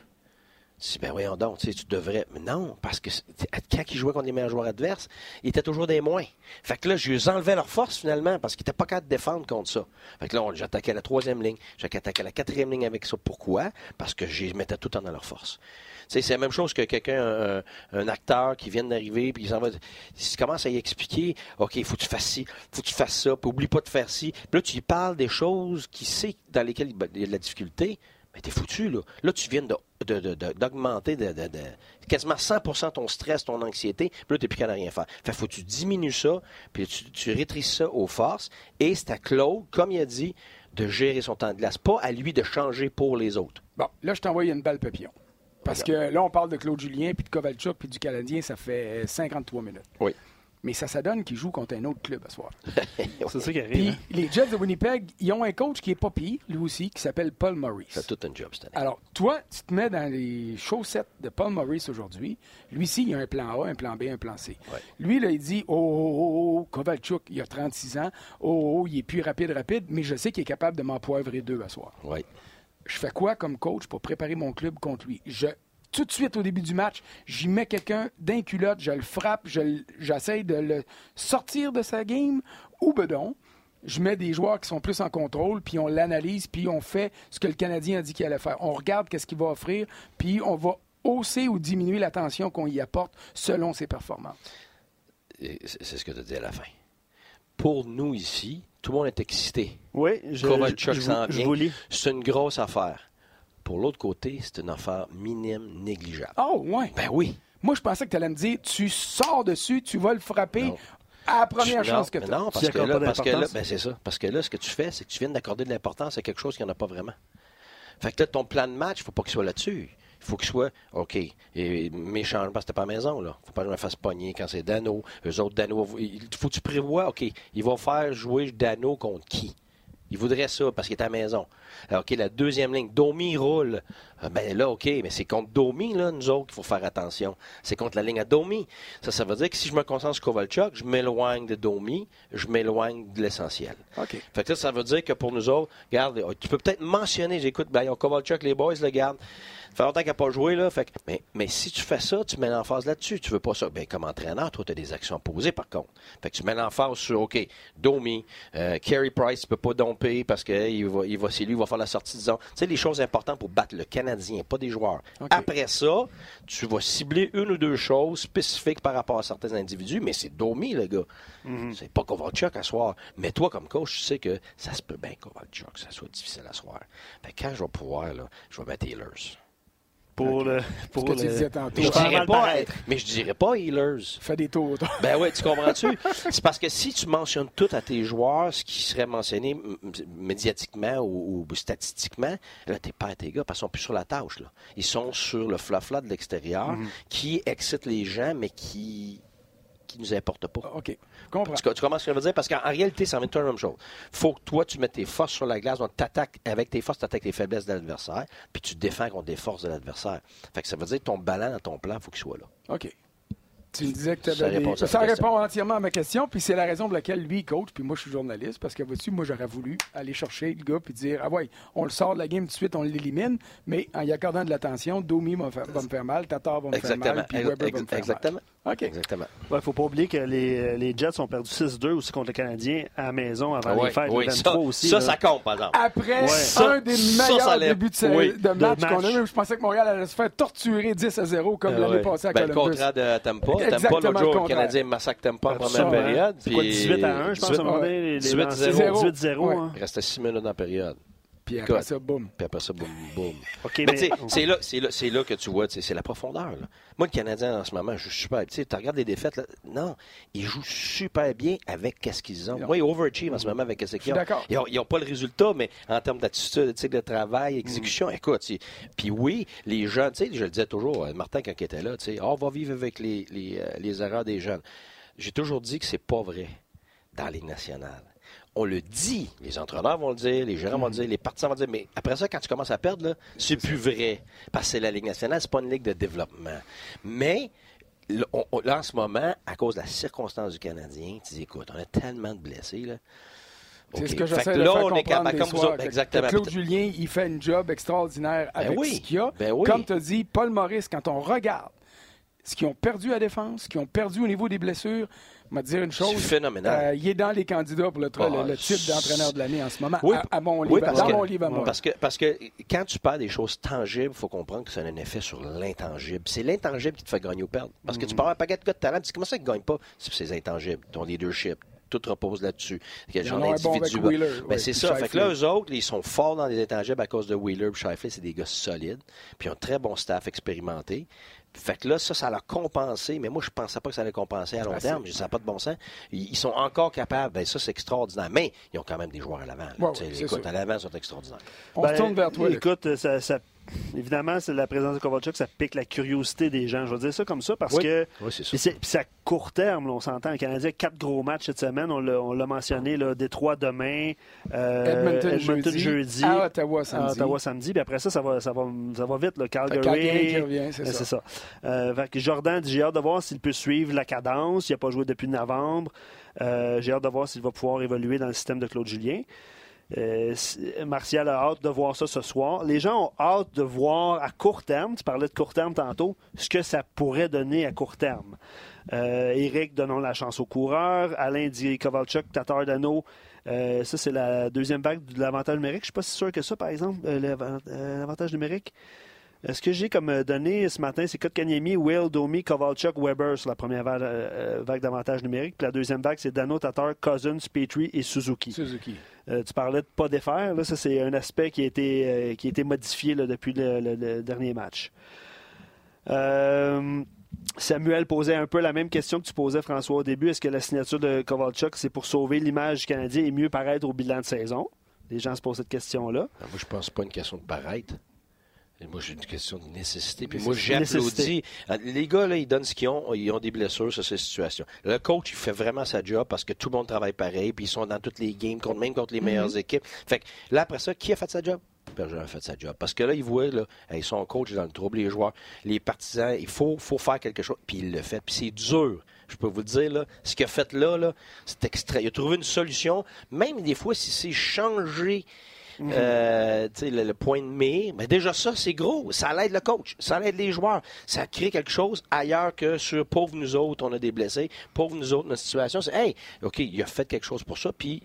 Tu dis, ben voyons donc, tu sais, tu devrais. Mais non, parce que quand ils jouaient contre les meilleurs joueurs adverses, ils étaient toujours des moins. Fait que là, je les enlevais leur force finalement, parce qu'ils n'étaient pas capables de défendre contre ça. Fait que là, j'attaquais la troisième ligne, j'attaquais la quatrième ligne avec ça. Pourquoi? Parce que je mettais tout temps dans leur force. C'est la même chose que quelqu'un, un, acteur qui vient d'arriver, puis il s'en va. S'il commence à y expliquer, OK, il faut que tu fasses ci, faut que tu fasses ça, puis oublie pas de faire ci. Puis là, tu lui parles des choses qu'il sait dans lesquelles il y a de la difficulté. Mais t'es foutu, là. Là, tu viens d'augmenter de, de- de- quasiment 100% ton stress, ton anxiété, puis là, t'es plus capable de rien faire. Fait faut que tu diminues ça, puis tu, tu rétrécis ça aux forces, et c'est à Claude, comme il a dit, de gérer son temps de glace. Pas à lui de changer pour les autres. Bon, là, je t'envoie une balle papillon. Parce que là, on parle de Claude Julien, puis de Kovalchuk, puis du Canadien, ça fait 53 minutes. Oui. Mais ça, ça donne qu'il joue contre un autre club ce soir. C'est ça qui arrive. Puis hein. les Jets de Winnipeg, ils ont un coach qui est pas pire, lui aussi, qui s'appelle Paul Maurice. C'est tout un job cette année. Alors, toi, tu te mets dans les chaussettes de Paul Maurice aujourd'hui. Lui ci il a un plan A, un plan B, un plan C. Ouais. Lui, là, il dit Oh, oh, oh, oh, Kovalchuk, il a 36 ans. Oh, oh, il est plus rapide, rapide, mais je sais qu'il est capable de m'empoivrer deux à soir. Oui. Je fais quoi comme coach pour préparer mon club contre lui? Je, tout de suite au début du match, j'y mets quelqu'un d'un culotte, je le frappe, je j'essaie de le sortir de sa game, ou bedon. Je mets des joueurs qui sont plus en contrôle, puis on l'analyse, puis on fait ce que le Canadien a dit qu'il allait faire. On regarde qu'est-ce qu'il va offrir, puis on va hausser ou diminuer l'attention qu'on y apporte selon ses performances. C'est ce que tu as dit à la fin. Pour nous ici, tout le monde est excité. Oui, je, Kovalchuk je, vous lis. C'est une grosse affaire. Pour l'autre côté, c'est une affaire minime, négligeable. Oh, ouais. Ben oui. Moi, je pensais que tu allais me dire, tu sors dessus, tu vas le frapper. À la première chance que tu Non, parce que, là, parce que là, ben c'est ça. Parce que là, ce que tu fais, c'est que tu viens d'accorder de l'importance à quelque chose qu'il n'y en a pas vraiment. Fait que là, ton plan de match, il ne faut pas qu'il soit là-dessus. Il faut qu'il soit, OK, et mes changements, c'était pas à la maison, là. faut pas que je me fasse pogner quand c'est Dano. Eux autres, Dano, il faut que tu prévois, OK, il va faire jouer Dano contre qui? Il voudrait ça parce qu'il est à la maison. Alors, OK, la deuxième ligne, Domi roule. Ah, ben là, OK, mais c'est contre Domi, là, nous autres, qu'il faut faire attention. C'est contre la ligne à Domi. Ça, ça veut dire que si je me concentre sur Kovalchuk, je m'éloigne de Domi, je m'éloigne de l'essentiel. OK. Fait que ça, ça veut dire que pour nous autres, regarde, tu peux peut-être mentionner, j'écoute, ben, Kovalchuk, les boys, le gardent. Fait longtemps qu'il n'a pas joué, là. Fait mais, mais si tu fais ça, tu mets l'emphase là-dessus. Tu veux pas ça. Ben, comme entraîneur, toi, tu as des actions posées, par contre. Fait que tu mets l'emphase sur, OK, Domi, euh, Carey Price, tu peux pas domper parce que il va, il va, c'est lui, il va faire la sortie de zone. Tu sais, les choses importantes pour battre le Canadien, pas des joueurs. Après ça, tu vas cibler une ou deux choses spécifiques par rapport à certains individus, mais c'est Domi, le gars. Mhm. C'est pas Kovalchuk à soir. Mais toi, comme coach, tu sais que ça se peut bien Kovalchuk, ça soit difficile à soir. Fait quand je vais pouvoir, là, je vais mettre Healers. Pour le. Pour que tu disais tantôt. Mais je, dirais pas, mais je dirais pas healers. Fais des tours. Ben ouais, tu comprends-tu? C'est parce que si tu mentionnes tout à tes joueurs, ce qui serait mentionné médiatiquement ou, statistiquement, là, t'es pas à tes gars, parce qu'ils sont plus sur la tâche. Là. Ils sont sur le flafla de l'extérieur, Mhm. qui excite les gens, mais qui qui nous importe pas. OK. Comprends. Tu, tu comprends ce que je veux dire? Parce qu'en réalité, ça va être la même chose. faut que toi, tu mettes tes forces sur la glace. Donc, t'attaques avec tes forces, tu attaques les faiblesses de l'adversaire, puis tu défends contre les forces de l'adversaire. Fait que ça veut dire que ton ballon dans ton plan, il faut qu'il soit là. OK. Tu me disais que tu Ça avais des... Ça question. répond entièrement à ma question, puis c'est la raison pour laquelle lui, coach, puis moi, je suis journaliste, parce que, vois-tu, moi, j'aurais voulu aller chercher le gars, puis dire, ah ouais, on le sort de la game tout de suite, on l'élimine, mais en y accordant de l'attention, Domi va, me faire- mal, Tatar va me faire mal, puis Weber va me faire exactement. OK. Exactement. Il ne faut pas oublier que les, les Jets ont perdu 6-2 aussi contre le Canadien à la maison avant Ah ouais, les fêtes. oui, le 23 ça, aussi. ça, là. ça compte, par exemple. Après Ouais. un Ça- des ça, meilleurs ça débuts de, Oui, de match de qu'on a match. eu, je pensais que Montréal allait se faire torturer 10 à 0 comme Ah l'année ouais. passée à Ben, le Columbus. contraire de Tampa. Tampa, Exactement l'autre le jour, le. Canadien massacre Tampa en première ça, ouais. période. C'est quoi, puis 18 à 1, je pense, à un moment donné, les- les 18 lancers. 0. 18-0, Ouais. hein. Il restait 6 minutes dans la période. Puis après Écoute. ça, boum. Puis après ça, boum, boum. OK, Mais mais- tu sais, c'est là, c'est là, c'est là que tu vois, c'est la profondeur. là. Moi, le Canadien, en ce moment, je suis super. Tu regardes les défaites, là, non, ils jouent super bien avec qu'est-ce qu'ils ont. Moi, ils overachieve en ce moment avec suis qu'ils ont. d'accord. Ils n'ont pas le résultat, mais en termes d'attitude, d'éthique de travail, exécution, écoute, c'est- puis oui, les jeunes, tu sais, je le disais toujours, euh, Martin, quand il était là, tu sais, on va vivre avec les, les, euh, les erreurs des jeunes. J'ai toujours dit que c'est pas vrai dans les nationales. On le dit, les entraîneurs vont le dire, les gérants vont le dire, les partisans vont le dire, mais après ça, quand tu commences à perdre, c'est plus vrai. Parce que c'est la Ligue nationale, c'est pas une ligue de développement. Mais là, on- on- là, en ce moment, à cause de la circonstance du Canadien, tu dis, écoute, on a tellement de blessés, là. C'est ce que j'essaie de là, faire on est comprendre capable, des comme vous autres, exactement. Claude Julien, il fait un job extraordinaire avec oui, ce qu'il y a. ben oui. Comme tu as dit, Paul Maurice, quand on regarde ce qu'ils ont perdu à défense, ce qu'ils ont perdu au niveau des blessures, m'a une chose. C'est phénoménal. euh, il est dans les candidats pour le, tra- le- le titre d'entraîneur de l'année en ce moment, Oui, à, à mon oui, parce dans que, mon livre à moi. Parce que, parce que quand tu parles des choses tangibles, il faut comprendre que ça a un effet sur l'intangible. C'est l'intangible qui te fait gagner ou perdre. Parce que tu Mhm. peux avoir un paquet de gars de talent, tu dis comment ça qu'ils ne gagnent pas? C'est ces intangibles, ton leadership. Tout repose là-dessus. Quel genre bon d'individu. Ben, c'est ça. Fait que là, eux autres, ils sont forts dans les intangibles à cause de Wheeler et Shifley. C'est des gars solides. Puis ils ont un très bon staff expérimenté. Fait que là, ça, ça l'a compensé. Mais moi, je pensais pas que ça allait compenser à long Assez. terme. Ça n'a pas de bon sens. Ils, ils sont encore capables. Ben, ça, c'est extraordinaire. Mais ils ont quand même des joueurs à l'avant. c'est écoute, sûr. à l'avant, ils sont extraordinaires. On Ben, se tourne vers toi. Écoute, ça, ça- évidemment, c'est la présence de Kovalchuk, ça pique la curiosité des gens. Je vais dire ça comme ça parce Oui. que. Oui, c'est à court terme, là, on s'entend. Le Canadien, quatre gros matchs cette semaine. On l'a on l'a mentionné, là, Détroit demain. euh, Edmonton, jeudi, à Ottawa samedi. à Ottawa samedi. Puis après ça, ça va, ça va, ça va vite. Là. Calgary, Calgary qui revient, c'est Euh, ça. c'est ça. Euh, fait que Jordan dit j'ai hâte de voir s'il peut suivre la cadence. Il n'a pas joué depuis novembre. Euh, j'ai hâte de voir s'il va pouvoir évoluer dans le système de Claude Julien. Euh, Martial a hâte de voir ça ce soir. Les gens ont hâte de voir à court terme, tu parlais de court terme tantôt, ce que ça pourrait donner à court terme. Euh, Eric, donnons la chance aux coureurs. Alain dit Kovalchuk, Tatar Dano. Euh, ça, c'est la deuxième vague de l'avantage numérique. Je ne suis pas si sûr que ça, par exemple, l'avant- l'avantage numérique. Euh, Ce que j'ai comme euh, donné ce matin, c'est Kotkaniemi, Will, Domi, Kovalchuk, Weber sur la première vague, euh, vague d'avantage numérique. Puis la deuxième vague, c'est Dano, Tatar, Cousins, Petrie et Suzuki. Suzuki. Euh, tu parlais de pas défaire. Là, ça, c'est un aspect qui a été, euh, qui a été modifié là, depuis le, le- le dernier match. Euh, Samuel posait un peu la même question que tu posais, François, au début. Est-ce que la signature de Kovalchuk, c'est pour sauver l'image du Canadien et mieux paraître au bilan de saison? Les gens se posent cette question-là. Ah, moi, je pense pas une question de paraître. Moi, j'ai une question de nécessité. Puis moi, j'applaudis. Ah, les gars, là, ils donnent ce qu'ils ont. Ils ont des blessures sur ces situations. Le coach, il fait vraiment sa job parce que tout le monde travaille pareil. Puis ils sont dans toutes les games, même contre les meilleures mm-hmm. équipes. Fait que là, après ça, qui a fait sa job? Bergeron a fait sa job. Parce que là, il voit, là, ils sont coach dans le trouble, les joueurs, les partisans, il faut, faut faire quelque chose. Puis il le fait. Puis c'est dur. Je peux vous le dire, là, ce qu'il a fait là, là c'est extrait. Il a trouvé une solution. Même des fois, si c'est Mhm. Euh, le, point de mire. Mais déjà ça, c'est gros. Ça l'aide le coach. Ça l'aide les joueurs. Ça crée quelque chose ailleurs que sur pauvre nous autres, on a des blessés. Pauvre nous autres, notre situation, c'est hey, OK, il a fait quelque chose pour ça. Puis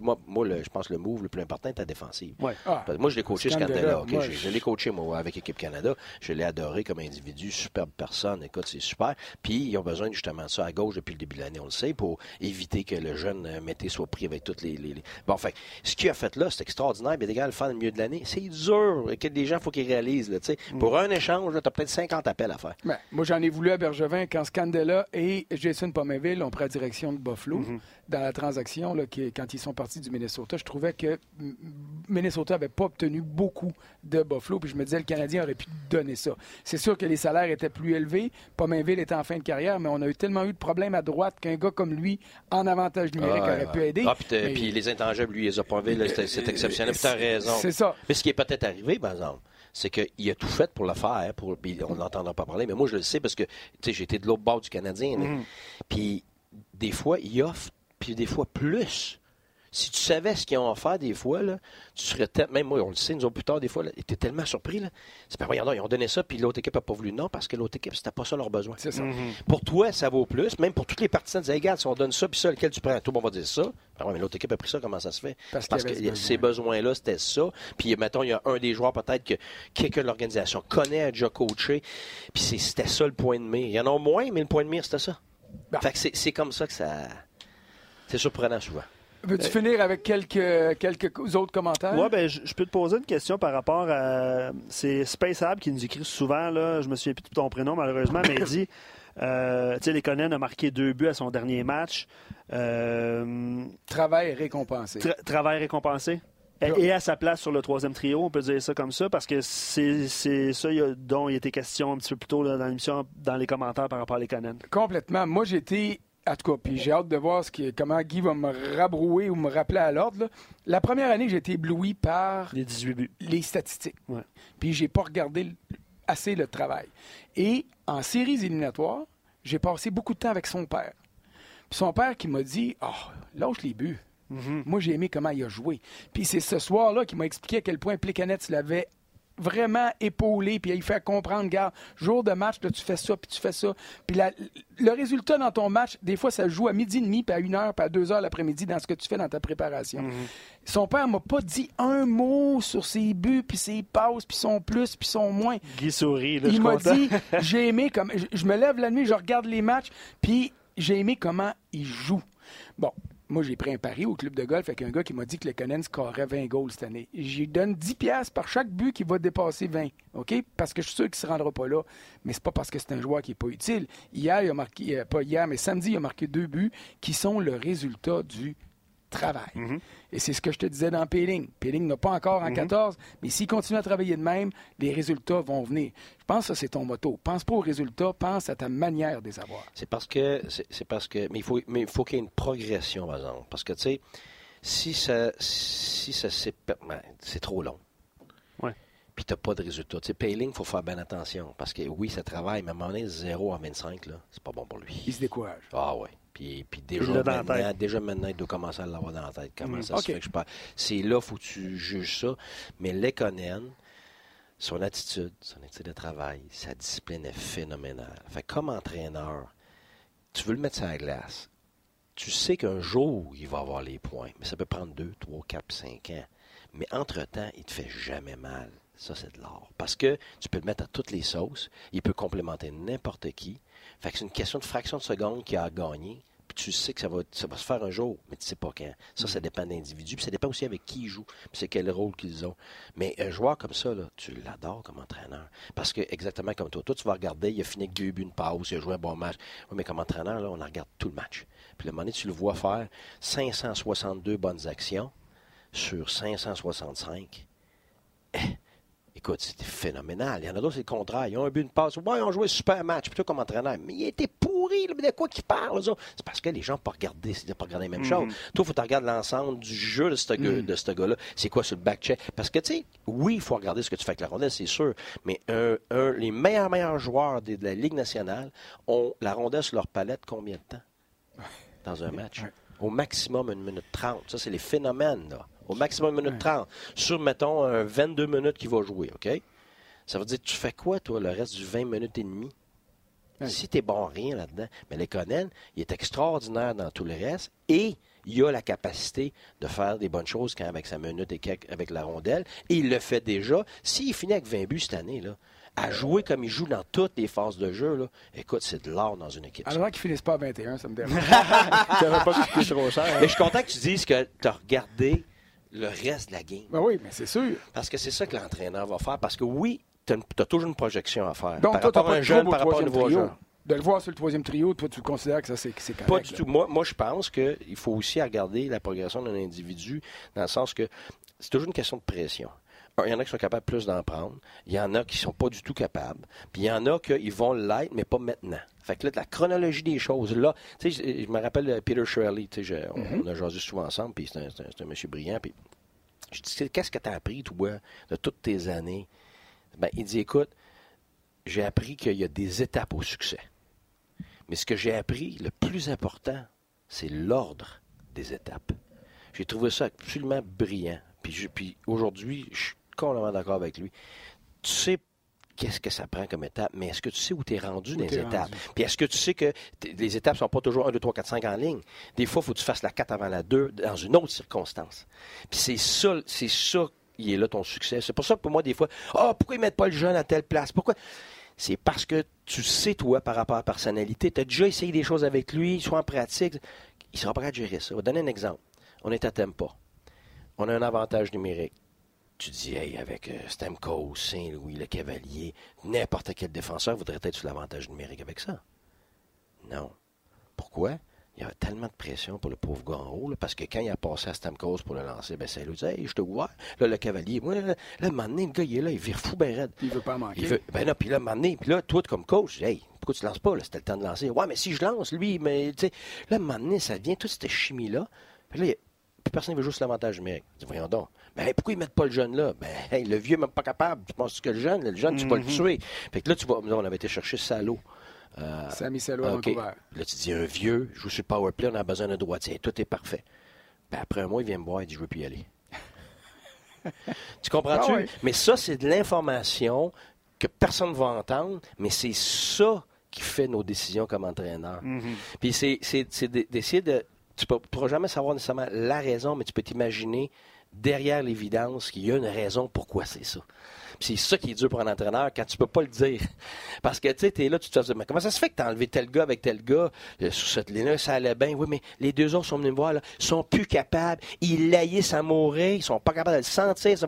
moi, moi je pense que le move le plus important est à défensive. Ah, moi, je l'ai coaché ce Canada. je, l'ai coaché moi avec Équipe Canada. Je l'ai adoré comme individu, superbe personne. Écoute, c'est super. Puis ils ont besoin justement de ça à gauche depuis le début de l'année, on le sait, pour éviter que le jeune euh, Mété soit pris avec toutes les, les... Bon, fait, ce qu'il a fait là, c'est extraordinaire ordinaire, mais le faire le milieu de l'année. C'est dur. Que des gens, il faut qu'ils réalisent. Là, mm. Pour un échange, tu as peut-être 50 appels à faire. Ben, moi, j'en ai voulu à Bergevin quand Scandella et Jason Pominville ont pris la direction de Buffalo. Mm-hmm. Dans la transaction, là, qui, quand ils sont partis du Minnesota, je trouvais que Minnesota n'avait pas obtenu beaucoup de Buffalo. Puis je me disais, le Canadien aurait pu donner ça. C'est sûr que les salaires étaient plus élevés. Pominville était en fin de carrière, mais on a eu tellement eu de problèmes à droite qu'un gars comme lui, en avantage numérique, aurait pu aider. Ah, puis, les intangibles, lui, les a c'est exceptionnel. C'est ça. Mais ce qui est peut-être arrivé, par exemple, c'est qu'il a tout fait pour le faire. Pour, on n'entendra pas parler, mais moi, je le sais parce que j'ai été de l'autre bord du Canadien. Mm-hmm. Puis des fois, il offre, puis des fois plus si tu savais ce qu'ils ont à faire des fois, là, tu serais tellement. Même moi, on le sait, nous autres plus tard, des fois, tu es tellement surpris. Là. C'est pas, ils ont donné ça, puis l'autre équipe n'a pas voulu. Non, parce que l'autre équipe, c'était pas ça leur besoin. C'est ça. Mm-hmm. Pour toi, ça vaut plus. Même pour toutes les partisans, disent, regarde, si on donne ça, puis ça, lequel tu prends, tout le monde va dire ça. Ben mais l'autre équipe a pris ça, comment ça se fait? Parce, que ces besoins-là, c'était ça. Puis, mettons, il y a un des joueurs, peut-être, que quelqu'un de l'organisation connaît, a déjà coaché. Puis, c'était ça le point de mire. Il y en a moins, mais le point de mire, c'était ça. Bah. Fait que c'est comme ça que ça. C'est surprenant souvent. Veux-tu finir avec quelques, quelques autres commentaires? Oui, ben, je, peux te poser une question par rapport à. C'est Space qui nous écrit souvent, là, je me souviens plus de ton prénom malheureusement, mais il dit euh, tu sais, Lekonen a marqué deux buts à son dernier match. Euh, travail récompensé. travail récompensé. Et, à sa place sur le troisième trio, on peut dire ça comme ça, parce que c'est ça dont il était question un petit peu plus tôt dans l'émission, dans les commentaires par rapport à Lekonen. Complètement. Moi, j'étais en tout cas, puis j'ai hâte de voir ce qui, comment Guy va me rabrouer ou me rappeler à l'ordre. La première année, j'ai été ébloui par les 18 buts. Les statistiques. Puis j'ai pas regardé assez le travail. Et en séries éliminatoires, j'ai passé beaucoup de temps avec son père. Puis son père qui m'a dit Oh, lâche les buts. Mm-hmm. Moi, j'ai aimé comment il a joué. Puis c'est ce soir-là qu'il m'a expliqué à quel point Plekanec l'avait vraiment épaulé, puis il fait comprendre, gars, jour de match, tu fais ça, puis tu fais ça. Puis le résultat dans ton match, des fois, ça joue à midi et demi, puis à une heure, puis à deux heures l'après-midi dans ce que tu fais dans ta préparation. Mhm. Son père m'a pas dit un mot sur ses buts, puis ses passes, puis son plus, puis son moins. Guy sourit, Il m'a dit, j'ai aimé comme... Je me lève la nuit, je regarde les matchs, puis j'ai aimé comment il joue. Bon, moi, j'ai pris un pari au club de golf avec un gars qui m'a dit que le Conan scorerait 20 goals cette année. J'y donne 10 pièces par chaque but qui va dépasser 20, OK? Parce que je suis sûr qu'il ne se rendra pas là. Mais c'est pas parce que c'est un joueur qui n'est pas utile. Hier, il a marqué, euh, pas hier, mais samedi, il a marqué deux buts qui sont le résultat du travail. Mhm. Et c'est ce que je te disais dans Peeling. Peeling n'a pas encore en 14, mhm. mais s'il continue à travailler de même, les résultats vont venir. Je pense que ça, c'est ton motto. Pense pas aux résultats, pense à ta manière de les avoir. C'est parce que. C'est parce que. Mais il faut, mais il faut qu'il y ait une progression, par exemple. Parce que, tu sais, si ça, si ça ben, c'est trop long. Ouais. Puis tu n'as pas de résultats. Tu sais, Payling, il faut faire bien attention. Parce que oui, ça travaille, mais à un moment donné, 0 à 25, là, c'est pas bon pour lui. Il se décourage. Ah ouais. Puis, déjà, maintenant, déjà maintenant, il doit commencer à l'avoir dans la tête. Comment mm. ça se fait que je C'est là faut que tu juges ça. Mais Lekonen, son attitude, son attitude de travail, sa discipline est phénoménale. Fait comme entraîneur, tu veux le mettre sur la glace. Tu sais qu'un jour, il va avoir les points. Mais ça peut prendre deux, trois, quatre, cinq ans. Mais entre-temps, il te fait jamais mal. Ça, c'est de l'or. Parce que tu peux le mettre à toutes les sauces. Il peut complémenter n'importe qui. Fait que c'est une question de fraction de seconde qui a gagné. tu sais que ça va, ça va se faire un jour, mais tu sais pas quand. Ça, ça dépend d'individus, puis ça dépend aussi avec qui ils jouent, puis c'est quel rôle qu'ils ont. Mais un joueur comme ça, là, tu l'adores comme entraîneur. Parce que, exactement comme toi, toi, tu vas regarder, il a fini avec deux buts, une pause, il a joué un bon match. Oui, mais comme entraîneur, là, on regarde tout le match. Puis le moment donné, tu le vois faire 562 bonnes actions sur 565. Eh, Écoute, c'était phénoménal. Il y en a d'autres, c'est le contraire. Ils ont un but, une passe. Ouais, ils ont joué un super match, plutôt comme entraîneur. Mais il était pourri, mais de quoi qu'ils parlent, C'est parce que les gens n'ont pas regardé, pas regardé la même chose. Mhm. Toi, il faut que tu regardes l'ensemble du jeu de ce mhm. gars-là. C'est quoi sur le back-check? Parce que, tu sais, oui, il faut regarder ce que tu fais avec la rondelle, c'est sûr. Mais les meilleurs, meilleurs joueurs de, la Ligue nationale ont la rondelle sur leur palette combien de temps? Dans un match? Au maximum une minute trente. Ça, c'est les phénomènes, là au maximum une minute 30, sur, mettons, 22 minutes qu'il va jouer, OK? Ça veut dire, tu fais quoi, toi, le reste du 20 minutes et demie? Si tu es bon rien là-dedans. Mais les Conan, il est extraordinaire dans tout le reste et il a la capacité de faire des bonnes choses quand avec sa minute et avec la rondelle. Et il le fait déjà. S'il finit avec 20 buts cette année, là, à jouer comme il joue dans toutes les phases de jeu, là, écoute, c'est de l'art dans une équipe. Alors qu'il finisse pas à 21, ça me dérange. ça va pas coûter trop cher. Mais je suis content que tu dises que tu as regardé le reste de la game. Ben oui, mais c'est sûr. Parce que c'est ça que l'entraîneur va faire. Parce que oui, tu as, toujours une projection à faire. Donc, par toi, rapport à un jeune, par rapport à un nouveau trio. De le voir sur le troisième trio, toi, tu considères que ça, c'est correct? Pas du tout. Moi, moi je pense qu'il faut aussi regarder la progression d'un individu dans le sens que c'est toujours une question de pression. Il y en a qui sont capables plus d'en prendre. Il y en a qui sont pas du tout capables. Puis il y en a qui vont l'être, mais pas maintenant. Fait que là, la chronologie des choses, là, tu sais, je, me rappelle Peter Shirley, tu sais, on, mm-hmm. a jasé souvent ensemble, puis c'est un, un, monsieur brillant, puis je dis, qu'est-ce que tu as appris, toi, de toutes tes années? Ben, il dit, écoute, j'ai appris qu'il y a des étapes au succès. Mais ce que j'ai appris, le plus important, c'est l'ordre des étapes. J'ai trouvé ça absolument brillant. Puis, puis aujourd'hui, je suis complètement d'accord avec lui. Tu sais qu'est-ce que ça prend comme étape, mais est-ce que tu sais où tu es rendu dans les étapes? Puis est-ce que tu sais que les étapes ne sont pas toujours 1, 2, 3, 4, 5 en ligne? Des fois, il faut que tu fasses la 4 avant la 2 dans une autre circonstance. Puis c'est ça, c'est ça qui est là ton succès. C'est pour ça que pour moi, des fois, oh, pourquoi ils mettent pas le jeune à telle place? Pourquoi? C'est parce que tu sais, toi, par rapport à la personnalité, tu as déjà essayé des choses avec lui, soit en pratique, il sera prêt à gérer ça. Je vais donner un exemple. On est à Tempa. On a un avantage numérique tu dis, hey, avec euh, Stamkos, Saint-Louis, le Cavalier, n'importe quel défenseur voudrait être sur l'avantage numérique avec ça. Non. Pourquoi? Il y avait tellement de pression pour le pauvre gars en haut, parce que quand il a passé à Stamkos pour le lancer, ben Saint-Louis dit, hey, je te vois. Là, le Cavalier, moi, là, le le gars, il est là, il vire fou, ben raide. Il veut pas manquer. Il veut, ben non, puis là, le puis là, toi, comme coach, hey, pourquoi tu lances pas, là? C'était le temps de lancer. Ouais, mais si je lance, lui, mais, tu sais, là, un ça vient toute cette chimie-là. Puis là, personne ne veut juste l'avantage numérique. Dis, voyons donc. Mais pourquoi ils mettent pas le jeune là? Ben, le vieux n'est même pas capable. Tu penses que le jeune, le jeune, tu vas le mhm. tuer. Fait que là, tu vois, on avait été chercher Salo. Euh, Samy Salo à okay. Là, tu dis, un vieux, joue sur le powerplay, on a besoin d'un droitier. Tout est parfait. Ben, après un mois, il vient me voir et dit, je veux plus y aller. tu comprends-tu? Ah mais ça, c'est de l'information que personne ne va entendre, mais c'est ça qui fait nos décisions comme entraîneur. Mhm. Puis c'est d'essayer de tu ne pourras jamais savoir nécessairement la raison, mais tu peux t'imaginer derrière l'évidence qu'il y a une raison pourquoi c'est ça. C'est ça qui est dur pour un entraîneur quand tu peux pas le dire. Parce que tu sais, es là, tu te dis, mais comment ça se fait que tu as enlevé tel gars avec tel gars euh, sous cette ligne-là, ça allait bien? Oui, mais les deux autres sont venus me voir, là, sont plus capables, ils laillissent à mourir, ils sont pas capables de le sentir.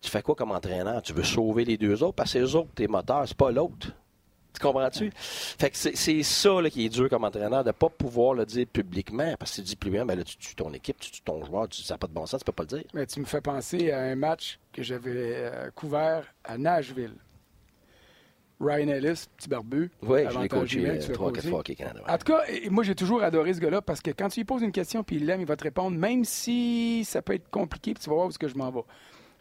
Tu fais quoi comme entraîneur? Tu veux sauver les deux autres? Parce que les autres, tes moteurs, c'est pas l'autre. Tu comprends-tu? Fait que c'est ça là, qui est dur comme entraîneur, de ne pas pouvoir le dire publiquement. Parce que tu dis publiquement, ben là, tu tues ton équipe, tu tues ton joueur, tu, ça n'a pas de bon sens, tu peux pas le dire. Mais tu me fais penser à un match que j'avais euh, couvert à Nashville. Ryan Ellis, petit barbu. Oui, je l'ai coaché euh, trois, quatre fois au Canada. En tout cas, moi, j'ai toujours adoré ce gars-là parce que quand tu lui poses une question puis il l'aime, il va te répondre, même si ça peut être compliqué, puis tu vas voir où est-ce que je m'en vais.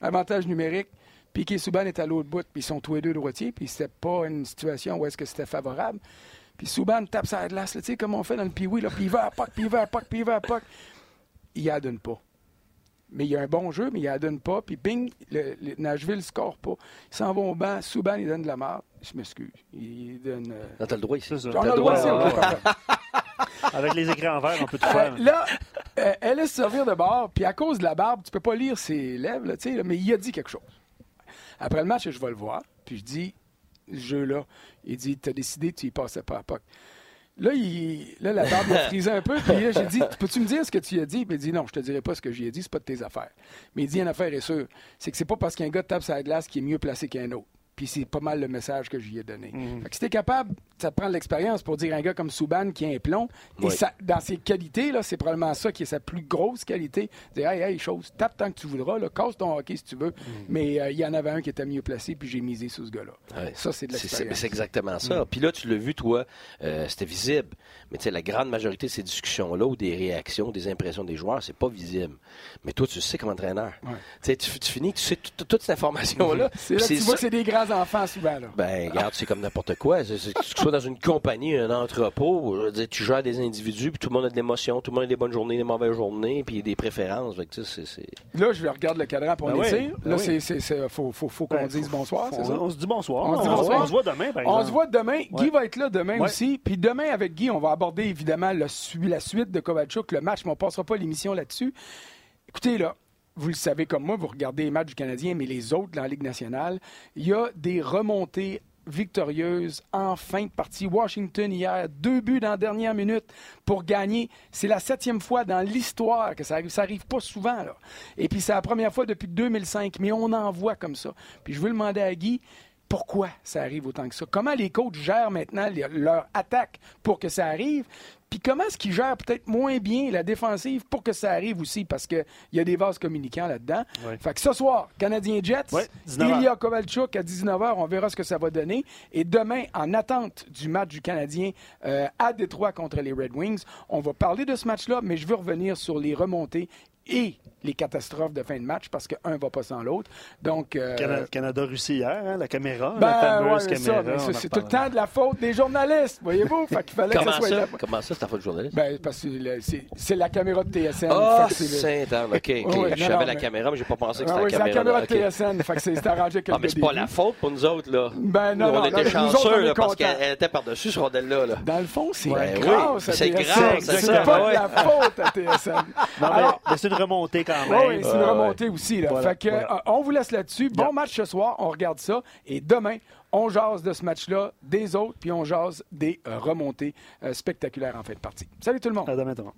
Avantage numérique, Piquet Souban est à l'autre bout, puis ils sont tous les deux droitiers, puis c'était pas une situation où est-ce que c'était favorable. Puis Souban tape sa glace, tu sais, comme on fait dans le piwi, là, puis il va à POC, puis il va à POC, puis il va à POC. Il adonne pas. Mais il y a un bon jeu, mais il adonne pas, puis bing, le, le Nashville score pas. Ils s'en vont au banc, Souban, il donne de la marde. Je m'excuse. Il donne. Euh... Non, t'as le droit ici. On a le droit ici, Avec les écrits en vert, on peut tout faire. Euh, là, euh, elle laisse servir de bord, puis à cause de la barbe, tu peux pas lire ses lèvres, là, sais, mais il a dit quelque chose. Après le match, je vais le voir, puis je dis, ce jeu-là, il dit, tu as décidé, tu y passais pas à POC. Là, il, là, la barbe m'a frisé un peu. Puis là, j'ai dit Peux-tu me dire ce que tu as dit? Puis il dit Non, je te dirai pas ce que j'ai dit, c'est pas de tes affaires. Mais il dit Une affaire est sûre c'est que c'est pas parce qu'un gars tape sa glace qui est mieux placé qu'un autre. Puis c'est pas mal le message que je lui ai donné. Mhm. Fait que si t'es capable, ça te prend de l'expérience pour dire un gars comme Souban qui a un plomb. Et ça, dans ses qualités, là, c'est probablement ça qui est sa plus grosse qualité. Dire Hey, hey, chose, tape tant que tu voudras, là, casse ton hockey si tu veux. Mais euh, il y en avait un qui était mieux placé, puis j'ai misé sur ce gars-là. Ouais. Ça, c'est de l'expérience. c'est exactement ça. Puis là, tu l'as vu, toi, euh, c'était visible. Mais tu sais, la grande majorité de ces discussions-là ou des réactions, des impressions des joueurs, c'est pas visible. Mais toi, tu le sais comme entraîneur. Ouais. Tu finis, tu sais tout- toute cette information-là. C'est là que tu vois que c'est des grands enfants souvent. Là. Ben, regarde, c'est comme n'importe quoi. Que tu sois dans une compagnie, un entrepôt, je veux dire, tu gères des individus, puis tout le monde a de l'émotion, tout le monde a des bonnes journées, des mauvaises journées, puis des préférences. Fait que, Là, je regarde le cadran pour Ben les oui, ben Là, oui. c'est, c'est- faut, faut, faut qu'on Ben, dise bonsoir, on, ça? on se dit bonsoir. On se dit On, bonsoir. on se voit demain, par On exemple. se voit demain. Guy va être là demain Ouais. aussi. Puis demain, avec Guy, on va aborder évidemment la suite de Kovalchuk, le match, mais on ne passera pas l'émission là-dessus. Écoutez, là, vous le savez comme moi, vous regardez les matchs du Canadien, mais les autres dans la Ligue nationale, il y a des remontées victorieuses en fin de partie. Washington hier, deux buts dans la dernière minute pour gagner. C'est la septième fois dans l'histoire que ça arrive. Ça arrive pas souvent, là. Et puis c'est la première fois depuis 2005, mais on en voit comme ça. Puis je veux demander à Guy, pourquoi ça arrive autant que ça? Comment les coachs gèrent maintenant les- leur attaque pour que ça arrive? Puis comment est-ce qu'ils gèrent peut-être moins bien la défensive pour que ça arrive aussi? Parce qu'il y a des vases communicants là-dedans. Fait que ce soir, Canadien Jets, Ouais, 19 Ilya Kovalchuk à 19h, on verra ce que ça va donner. Et demain, en attente du match du Canadien euh, à Détroit contre les Red Wings, on va parler de ce match-là, mais je veux revenir sur les remontées et les catastrophes de fin de match parce qu'un va pas sans l'autre. Donc, euh, Cana- Canada-Russie hier, hein, la caméra, ben, la fameuse ouais, caméra. c'est tout le temps de la faute des journalistes, voyez-vous? Fait qu'il fallait que Comment ça soit ça? là. Comment ça, c'est ta faute de journaliste? Ben, parce que le- c'est c'est la caméra de TSN. Ah, que c'est le- OK. ok. Ouais, ouais, je savais la mais- caméra, mais j'ai pas pensé que Ah c'était oui, c'est la la caméra. caméra de ok. TSN. Fait que c'est c'est arrangé que Ah, mais c'est pas la faute pour nous autres, là. Ben, non, Nous, on non, était chanceux, là, parce qu'elle était par-dessus ce rondelle-là. Là. Dans le fond, c'est à c'est à C'est pas de la faute à TSN. Une remontée quand Oui, même. oui, c'est une remontée aussi. Là. Voilà, fait que, voilà. euh, on vous laisse là-dessus. Bon match ce soir, on regarde ça. Et demain, on jase de ce match-là, des autres, puis on jase des euh, remontées euh, spectaculaires en fin de partie. Salut tout le monde. À demain, tout le monde.